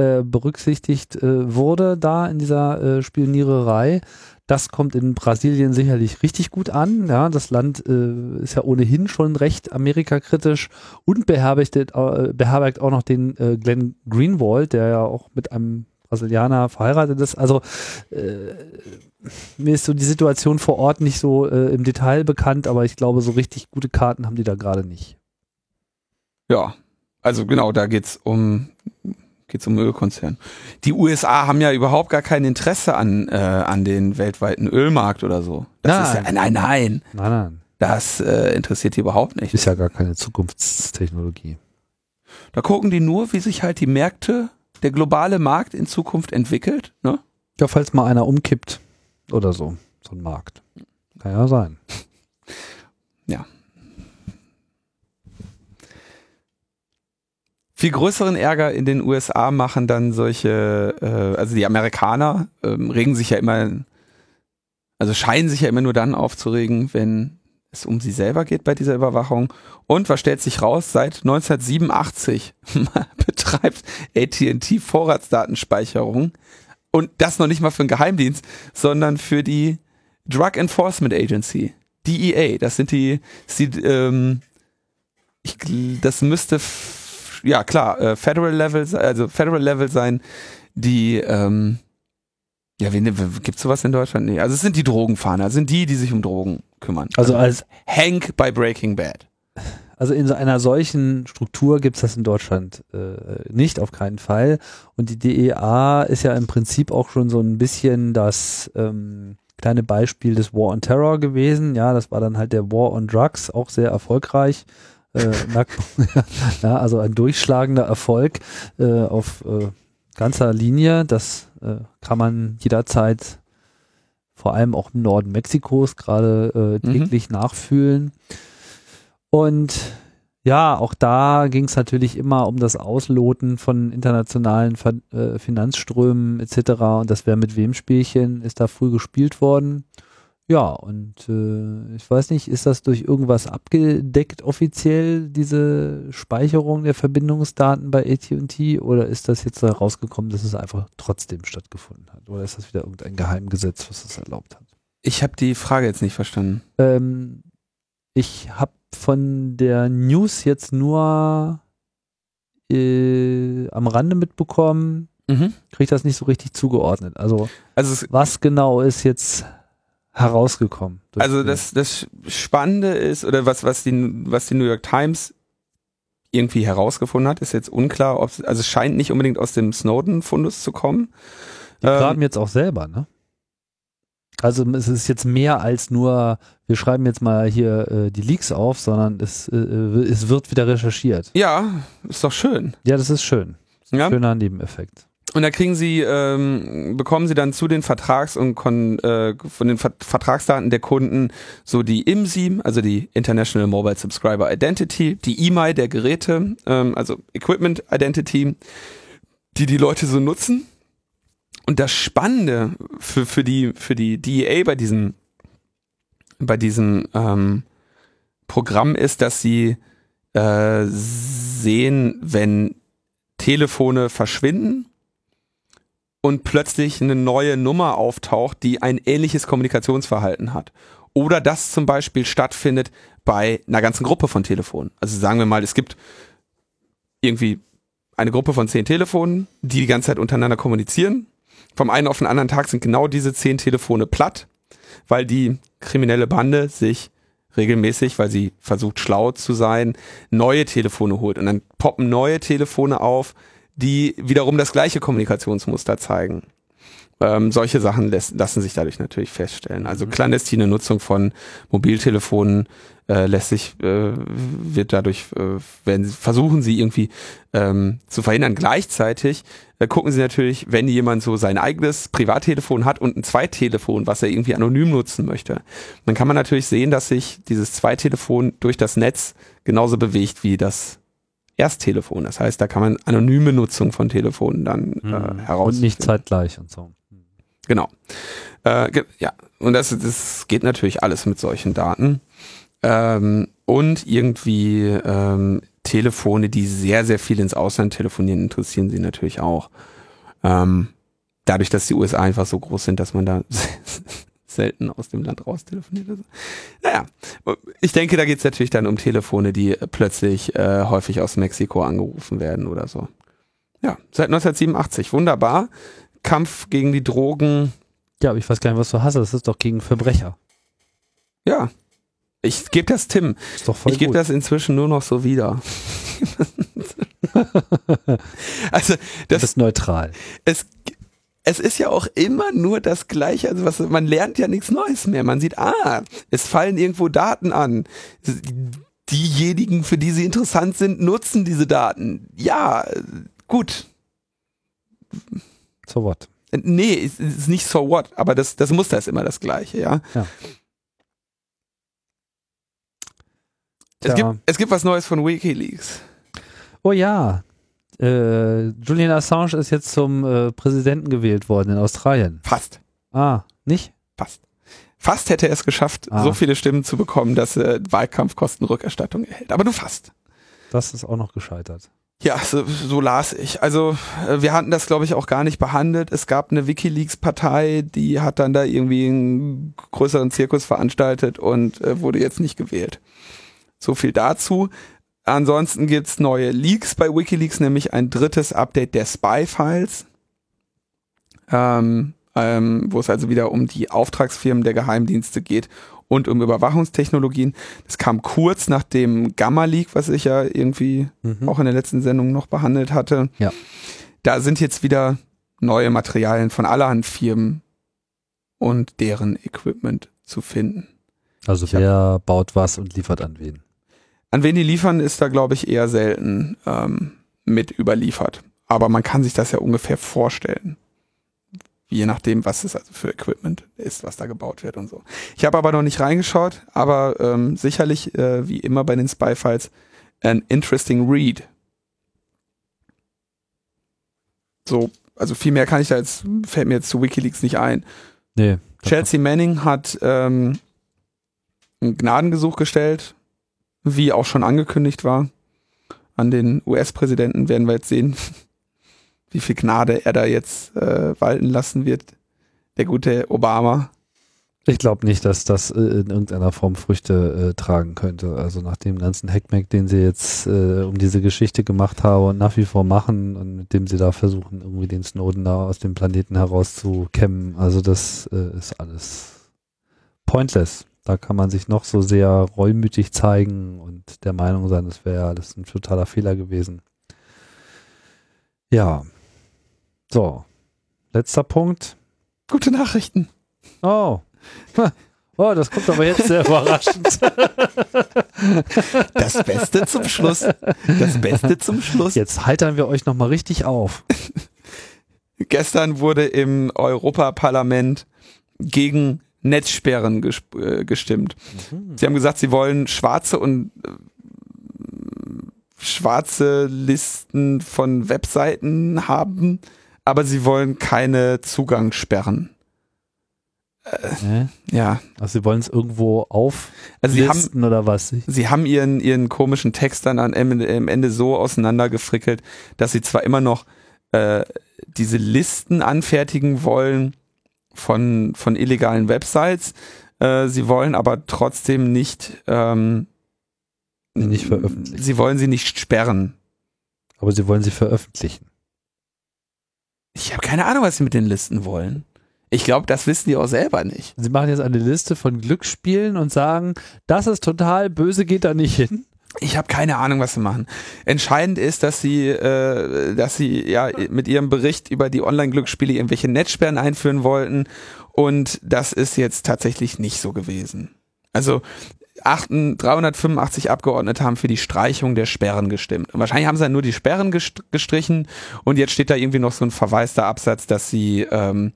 äh, berücksichtigt äh, wurde da in dieser äh, Spioniererei. Das kommt in Brasilien sicherlich richtig gut an. Ja, das Land äh, ist ja ohnehin schon recht amerikakritisch und beherbergt, äh, beherbergt auch noch den äh, Glenn Greenwald, der ja auch mit einem Brasilianer verheiratet ist. Also äh, mir ist so die Situation vor Ort nicht so äh, im Detail bekannt, aber ich glaube, so richtig gute Karten haben die da gerade nicht. Ja, also genau, da geht's um geht's um Ölkonzern. Die USA haben ja überhaupt gar kein Interesse an äh, an den weltweiten Ölmarkt oder so. Das nein. Ist ja, nein, nein, nein, nein. Das äh, interessiert die überhaupt nicht. Ist ja gar keine Zukunftstechnologie. Da gucken die nur, wie sich halt die Märkte, der globale Markt in Zukunft entwickelt. Ne? Ja, falls mal einer umkippt. Oder so. So ein Markt. Kann ja sein. Ja. Viel größeren Ärger in den USA machen dann solche, äh, also die Amerikaner ähm, regen sich ja immer, also scheinen sich ja immer nur dann aufzuregen, wenn es um sie selber geht bei dieser Überwachung. Und was stellt sich raus? Seit 1987 betreibt AT&T Vorratsdatenspeicherung und das noch nicht mal für einen Geheimdienst, sondern für die Drug Enforcement Agency, DEA. Das sind die, die ähm, ich, das müsste, ja klar, äh, Federal Level, also Federal Level sein, die, ähm, ja, wen, gibt's sowas in Deutschland? Nee, also es sind die Drogenfahner, also sind die, die sich um Drogen kümmern. Also, also als Hank bei Breaking Bad. Also in so einer solchen Struktur gibt es das in Deutschland äh, nicht, auf keinen Fall. Und die DEA ist ja im Prinzip auch schon so ein bisschen das ähm, kleine Beispiel des War on Terror gewesen. Ja, das war dann halt der War on Drugs, auch sehr erfolgreich. Äh, ja, also ein durchschlagender Erfolg äh, auf äh, ganzer Linie. Das äh, kann man jederzeit, vor allem auch im Norden Mexikos, gerade äh, mhm. täglich mhm. nachfühlen. Und ja, auch da ging es natürlich immer um das Ausloten von internationalen Ver äh, Finanzströmen etc. Und das wäre mit wem Spielchen ist da früh gespielt worden. Ja, und äh, ich weiß nicht, ist das durch irgendwas abgedeckt offiziell, diese Speicherung der Verbindungsdaten bei AT&T oder ist das jetzt da rausgekommen, dass es einfach trotzdem stattgefunden hat? Oder ist das wieder irgendein Geheimgesetz, was das erlaubt hat? Ich habe die Frage jetzt nicht verstanden. Ähm, Ich habe von der News jetzt nur äh, am Rande mitbekommen, Mhm. kriege das nicht so richtig zugeordnet. Also Also, was genau ist jetzt herausgekommen? also das, das Spannende ist, oder was, was, die, was die New York Times irgendwie herausgefunden hat, ist jetzt unklar, ob also es scheint nicht unbedingt aus dem Snowden-Fundus zu kommen. Die Ähm, graben jetzt auch selber, ne? Also es ist jetzt mehr als nur, wir schreiben jetzt mal hier äh, die Leaks auf, sondern es, äh, es wird wieder recherchiert. Ja, ist doch schön. Ja, das ist schön. Ja? Schöner Nebeneffekt. Und da kriegen sie, ähm, bekommen sie dann zu den Vertrags- und kon, äh, von den Ver Vertragsdaten der Kunden so die IMSI, also die International Mobile Subscriber Identity, die EMI der Geräte, ähm, also Equipment Identity, die die Leute so nutzen. Und das Spannende für, für die, für die DEA bei diesem, bei diesem ähm, Programm ist, dass sie äh, sehen, wenn Telefone verschwinden und plötzlich eine neue Nummer auftaucht, die ein ähnliches Kommunikationsverhalten hat. Oder das zum Beispiel stattfindet bei einer ganzen Gruppe von Telefonen. Also sagen wir mal, es gibt irgendwie eine Gruppe von zehn Telefonen, die die ganze Zeit untereinander kommunizieren. Vom einen auf den anderen Tag sind genau diese zehn Telefone platt, weil die kriminelle Bande sich regelmäßig, weil sie versucht schlau zu sein, neue Telefone holt. Und dann poppen neue Telefone auf, die wiederum das gleiche Kommunikationsmuster zeigen. Ähm, solche Sachen lässt, lassen sich dadurch natürlich feststellen. Also clandestine Nutzung von Mobiltelefonen äh, lässt sich, äh, wird dadurch, äh, wenn sie, versuchen sie irgendwie ähm, zu verhindern. Gleichzeitig äh, gucken sie natürlich, wenn jemand so sein eigenes Privattelefon hat und ein Zweittelefon, was er irgendwie anonym nutzen möchte, dann kann man natürlich sehen, dass sich dieses Zweittelefon durch das Netz genauso bewegt wie das Ersttelefon. Das heißt, da kann man anonyme Nutzung von Telefonen dann äh, herausfinden. Mhm. Und nicht zeitgleich und so. Genau. Äh, ge ja, und das, das geht natürlich alles mit solchen Daten. Ähm, und irgendwie ähm, Telefone, die sehr, sehr viel ins Ausland telefonieren, interessieren sie natürlich auch. Ähm, dadurch, dass die USA einfach so groß sind, dass man da selten aus dem Land raus telefoniert. Also, naja, ich denke, da geht es natürlich dann um Telefone, die plötzlich äh, häufig aus Mexiko angerufen werden oder so. Ja, seit 1987, wunderbar. Kampf gegen die Drogen, Ja, aber ich weiß gar nicht, was du hast. Das ist doch gegen Verbrecher. ja. Ich gebe das Tim. Ist doch voll ich gebe das inzwischen nur noch so wieder. also Du das, bist neutral. es, es ist ja auch immer nur das Gleiche. Also was, man lernt ja nichts Neues mehr. Man sieht, ah, es fallen irgendwo Daten an. Diejenigen, für die sie interessant sind, nutzen diese Daten. Ja, gut. So what? Nee, es ist nicht so what, aber das, das Muster ist immer das gleiche, ja. Ja. Es gibt, es gibt was Neues von Wikileaks. Oh ja. Äh, Julian Assange ist jetzt zum äh, Präsidenten gewählt worden in Australien. Fast. Ah, nicht? Fast. Fast hätte er es geschafft, Ah. so viele Stimmen zu bekommen, dass er Wahlkampfkostenrückerstattung erhält. Aber nur fast. Das ist auch noch gescheitert. Ja, so, so las ich. Also äh, wir hatten das, glaube ich, auch gar nicht behandelt. Es gab eine WikiLeaks-Partei, die hat dann da irgendwie einen größeren Zirkus veranstaltet und äh, wurde jetzt nicht gewählt. So viel dazu. Ansonsten gibt's neue Leaks bei WikiLeaks, nämlich ein drittes Update der Spy-Files, ähm, ähm, wo es also wieder um die Auftragsfirmen der Geheimdienste geht und um Überwachungstechnologien. Das kam kurz nach dem Gamma-Leak, was ich ja irgendwie Mhm. auch in der letzten Sendung noch behandelt hatte. Ja. Da sind jetzt wieder neue Materialien von allerhand Firmen und deren Equipment zu finden. Also Ich wer baut was und liefert an wen? An wen die liefern, ist da, glaube ich, eher selten ähm, mit überliefert. Aber man kann sich das ja ungefähr vorstellen. Je nachdem, was es also für Equipment ist, was da gebaut wird und so. Ich habe aber noch nicht reingeschaut, aber ähm, sicherlich, äh, wie immer bei den Spy-Files, an interesting read. So, also viel mehr kann ich da jetzt, fällt mir jetzt zu Wikileaks nicht ein. Nee. Chelsea Manning hat ähm, ein Gnadengesuch gestellt, wie auch schon angekündigt war. An den US-Präsidenten werden wir jetzt sehen, wie viel Gnade er da jetzt äh, walten lassen wird. Der gute Obama. Ich glaube nicht, dass das äh, in irgendeiner Form Früchte äh, tragen könnte. Also nach dem ganzen Hackmack, den sie jetzt äh, um diese Geschichte gemacht haben und nach wie vor machen und mit dem sie da versuchen, irgendwie den Snowden da aus dem Planeten herauszukämmen. Also das äh, ist alles pointless. Da kann man sich noch so sehr reumütig zeigen und der Meinung sein, das wäre alles ein totaler Fehler gewesen. Ja. So. Letzter Punkt. Gute Nachrichten. Oh. Oh, das kommt aber jetzt sehr überraschend. Das Beste zum Schluss. Das Beste zum Schluss. Jetzt heitern wir euch nochmal richtig auf. Gestern wurde im Europaparlament gegen Netzsperren gesp- äh, gestimmt. Sie haben gesagt, sie wollen schwarze und äh, schwarze Listen von Webseiten haben, aber sie wollen keine Zugangssperren. Hä? Ja, Also sie wollen es irgendwo also sie haben auflisten oder was? Sie haben ihren, ihren komischen Text dann am Ende, am Ende so auseinandergefrickelt, dass sie zwar immer noch äh, diese Listen anfertigen wollen von, von illegalen Websites, äh, sie wollen aber trotzdem nicht, ähm, nicht veröffentlichen. Sie wollen sie nicht sperren. Aber sie wollen sie veröffentlichen. Ich habe keine Ahnung, was sie mit den Listen wollen. Ich glaube, das wissen die auch selber nicht. Sie machen jetzt eine Liste von Glücksspielen und sagen, das ist total böse, geht da nicht hin. Ich habe keine Ahnung, was sie machen. Entscheidend ist, dass sie, äh, dass sie ja mit ihrem Bericht über die Online-Glücksspiele irgendwelche Netzsperren einführen wollten und das ist jetzt tatsächlich nicht so gewesen. Also 8, 385 Abgeordnete haben für die Streichung der Sperren gestimmt. Und wahrscheinlich haben sie dann nur die Sperren gest gestrichen und jetzt steht da irgendwie noch so ein verwaister Absatz, dass sie ähm,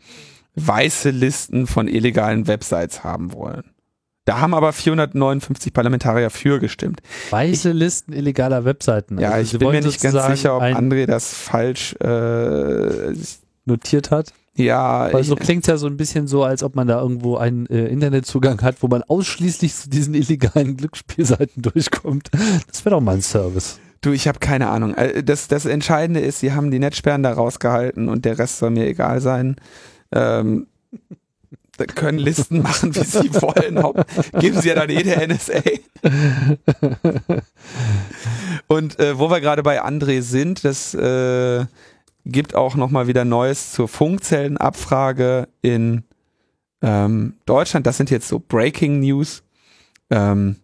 weiße Listen von illegalen Websites haben wollen. Da haben aber 459 Parlamentarier für gestimmt. Weiße Listen illegaler Webseiten. Ja, Also ich sie bin mir nicht ganz sicher, ob André das falsch, äh, notiert hat. ja, Weil ich, so klingt ja so ein bisschen so, als ob man da irgendwo einen äh, Internetzugang hat, wo man ausschließlich zu diesen illegalen Glücksspielseiten durchkommt. Das wäre doch mal ein Service. du, ich habe keine Ahnung. Äh, Das, das Entscheidende ist, sie haben die Netzsperren da rausgehalten und der Rest soll mir egal sein. Ähm, können Listen machen, wie sie wollen. Geben sie ja dann eh der NSA. Und äh, wo wir gerade bei André sind, das äh, gibt auch nochmal wieder Neues zur Funkzellenabfrage in ähm, Deutschland. Das sind jetzt so Breaking News. Ähm,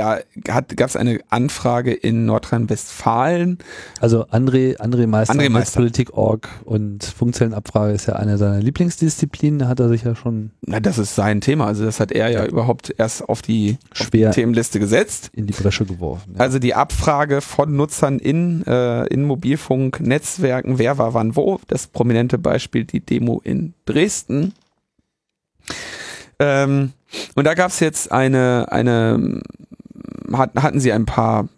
da gab es eine Anfrage in Nordrhein-Westfalen. Also André, André Meister, André Meister. Netzpolitik.org und Funkzellenabfrage ist ja eine seiner Lieblingsdisziplinen, da hat er sich ja schon Na, das ist sein Thema. Also das hat er ja überhaupt erst auf die, auf schwer die Themenliste gesetzt. in die Bresche geworfen. Ja. Also die Abfrage von Nutzern in, äh, in Mobilfunknetzwerken, wer war wann wo. Das prominente Beispiel die Demo in Dresden. Ähm, und da gab es jetzt eine, eine hat, hatten sie ein paar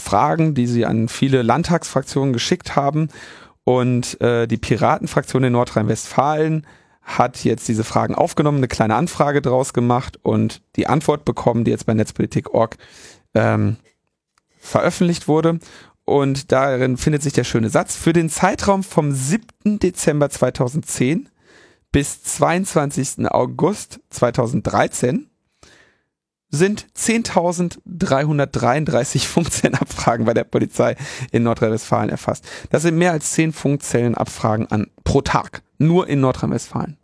Fragen, die sie an viele Landtagsfraktionen geschickt haben. Und äh, die Piratenfraktion in Nordrhein-Westfalen hat jetzt diese Fragen aufgenommen, eine kleine Anfrage draus gemacht und die Antwort bekommen, die jetzt bei Netzpolitik.org ähm, veröffentlicht wurde. Und darin findet sich der schöne Satz. Für den Zeitraum vom 7. Dezember 2010 bis 22. August 2013 sind 10.333 Funkzellenabfragen bei der Polizei in Nordrhein-Westfalen erfasst. Das sind mehr als 10 Funkzellenabfragen an pro Tag. Nur in Nordrhein-Westfalen.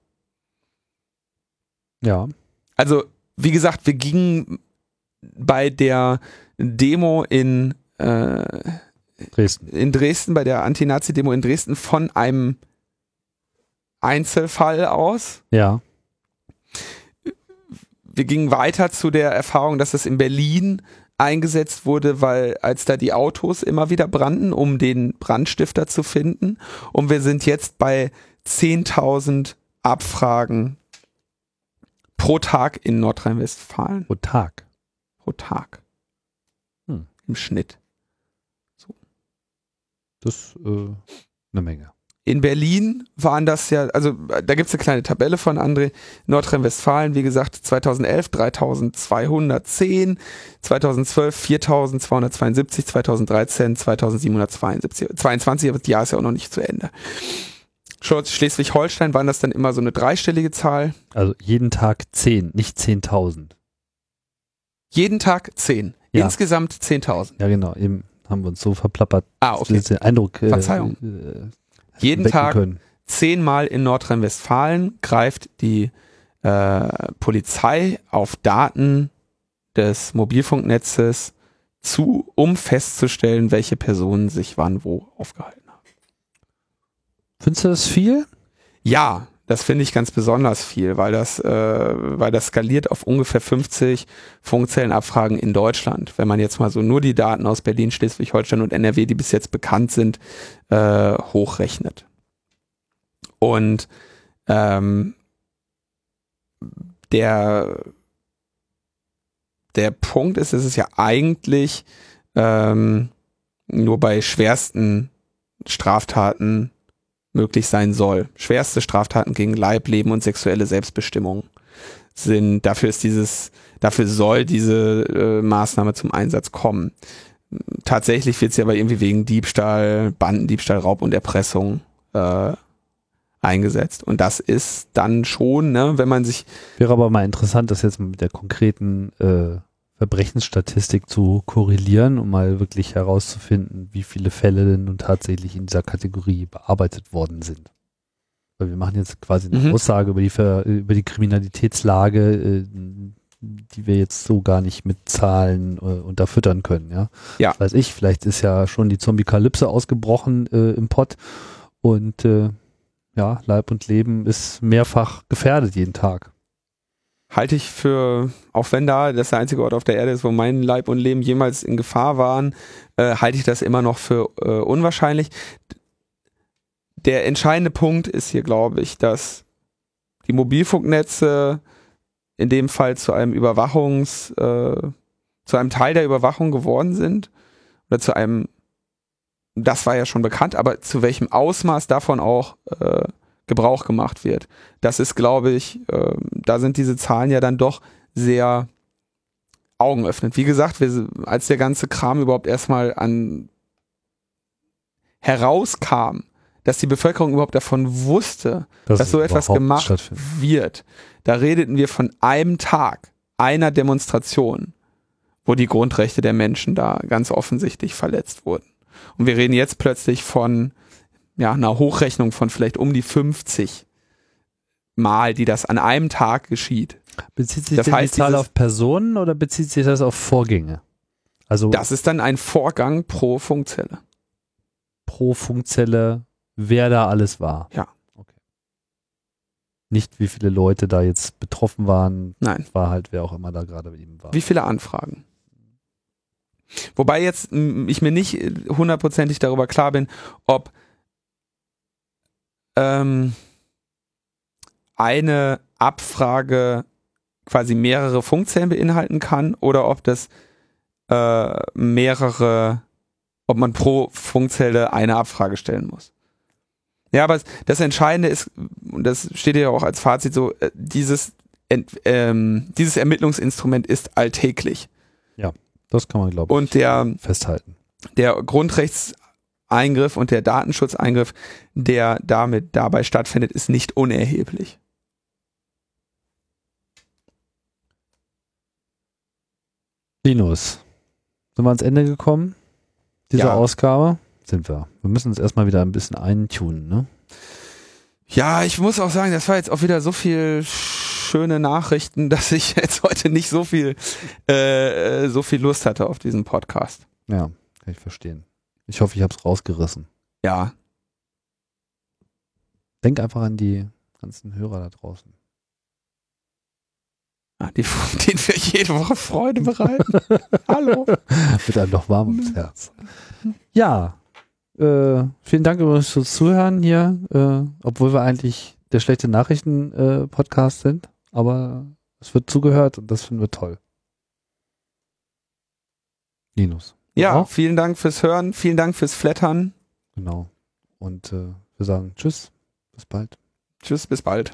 ja. Also, wie gesagt, wir gingen bei der Demo in, äh, Dresden. in Dresden, bei der Anti-Nazi-Demo in Dresden von einem Einzelfall aus. Ja. Wir gingen weiter zu der Erfahrung, dass es in Berlin eingesetzt wurde, weil als da die Autos immer wieder brannten, um den Brandstifter zu finden. Und wir sind jetzt bei 10.000 Abfragen pro Tag in Nordrhein-Westfalen. Pro Tag. Pro Tag. Hm. Im Schnitt. Das äh, eine Menge. In Berlin waren das ja, also da gibt's eine kleine Tabelle von André. Nordrhein-Westfalen, wie gesagt, 2011 3210, 2012 4272, 2013 2772, 22, aber das Jahr ist ja auch noch nicht zu Ende. Schleswig-Holstein waren das dann immer so eine dreistellige Zahl. Also jeden Tag 10, nicht 10.000. Jeden Tag 10. Ja. Insgesamt 10.000. Ja, genau. Eben haben wir uns so verplappert. Ah, okay. wir den Eindruck äh, Verzeihung. Äh, Jeden Tag Können. zehnmal in Nordrhein-Westfalen greift die äh, Polizei auf Daten des Mobilfunknetzes zu, um festzustellen, welche Personen sich wann wo aufgehalten haben. Findest du das viel? Ja, das finde ich ganz besonders viel, weil das, äh, weil das skaliert auf ungefähr 50 Funkzellenabfragen in Deutschland. Wenn man jetzt mal so nur die Daten aus Berlin, Schleswig-Holstein und NRW, die bis jetzt bekannt sind, äh, hochrechnet. Und ähm, der der Punkt ist, es ist ja eigentlich ähm, nur bei schwersten Straftaten möglich sein soll. Schwerste Straftaten gegen Leib, Leben und sexuelle Selbstbestimmung sind, dafür ist dieses, dafür soll diese äh, Maßnahme zum Einsatz kommen. Tatsächlich wird sie aber irgendwie wegen Diebstahl, Bandendiebstahl, Raub und Erpressung äh, eingesetzt. Und das ist dann schon, ne, wenn man sich Wäre aber mal interessant, das jetzt mit der konkreten äh, Verbrechensstatistik zu korrelieren, um mal wirklich herauszufinden, wie viele Fälle denn nun tatsächlich in dieser Kategorie bearbeitet worden sind. Weil wir machen jetzt quasi eine Mhm. Aussage über die, Ver über die Kriminalitätslage, äh, die wir jetzt so gar nicht mit Zahlen äh, unterfüttern können. Ja? Ja. Weiß ich, vielleicht ist ja schon die Zombie-Kalypse ausgebrochen äh, im Pott und äh, ja, Leib und Leben ist mehrfach gefährdet jeden Tag. Halte ich für, auch wenn da das der einzige Ort auf der Erde ist, wo mein Leib und Leben jemals in Gefahr waren, äh, halte ich das immer noch für äh, unwahrscheinlich. Der entscheidende Punkt ist hier, glaube ich, dass die Mobilfunknetze in dem Fall zu einem Überwachungs, äh, zu einem Teil der Überwachung geworden sind oder zu einem, das war ja schon bekannt, aber zu welchem Ausmaß davon auch äh, Gebrauch gemacht wird. Das ist, glaube ich, äh, da sind diese Zahlen ja dann doch sehr augenöffnend. Wie gesagt, wir, als der ganze Kram überhaupt erstmal an herauskam, dass die Bevölkerung überhaupt davon wusste, dass es so etwas gemacht wird, da redeten wir von einem Tag, einer Demonstration, wo die Grundrechte der Menschen da ganz offensichtlich verletzt wurden. Und wir reden jetzt plötzlich von ja, einer Hochrechnung von vielleicht um die 50 Mal, die das an einem Tag geschieht. Bezieht sich Das denn heißt, die Zahl auf Personen oder bezieht sich das auf Vorgänge? Also Das ist dann ein Vorgang pro Funkzelle. pro Funkzelle, wer da alles war. Ja. Okay. Nicht wie viele Leute da jetzt betroffen waren, Nein. war halt wer auch immer da gerade mit ihm war. Wie viele Anfragen? Wobei jetzt ich mir nicht hundertprozentig darüber klar bin, ob ähm, eine Abfrage quasi mehrere Funkzellen beinhalten kann oder ob das äh, mehrere, ob man pro Funkzelle eine Abfrage stellen muss. Ja, aber das Entscheidende ist, und das steht ja auch als Fazit so, äh, dieses, ähm, dieses Ermittlungsinstrument ist alltäglich. Das kann man, glaube ich, Und der, festhalten. der Grundrechtseingriff und der Datenschutzeingriff, der damit dabei stattfindet, ist nicht unerheblich. Linus, sind wir ans Ende gekommen? Dieser Ja. Ausgabe? Sind wir. Wir müssen uns erstmal wieder ein bisschen eintunen, ne? Ja, ich muss auch sagen, das war jetzt auch wieder so viel schöne Nachrichten, dass ich jetzt heute nicht so viel, äh, so viel Lust hatte auf diesen Podcast. Ja, kann ich verstehen. Ich hoffe, ich habe es rausgerissen. Ja, Denk einfach an die ganzen Hörer da draußen. Ah, die, denen wir jede Woche Freude bereiten. Hallo. Wird einem doch warm ums Herz. Ja, äh, vielen Dank übrigens fürs Zuhören hier, äh, obwohl wir eigentlich der schlechte Nachrichten-Podcast sind, aber es wird zugehört und das finden wir toll. Linus. Ja, Auch? vielen Dank fürs Hören, vielen Dank fürs Flattern. Genau. Und äh, wir sagen Tschüss, bis bald. Tschüss, bis bald.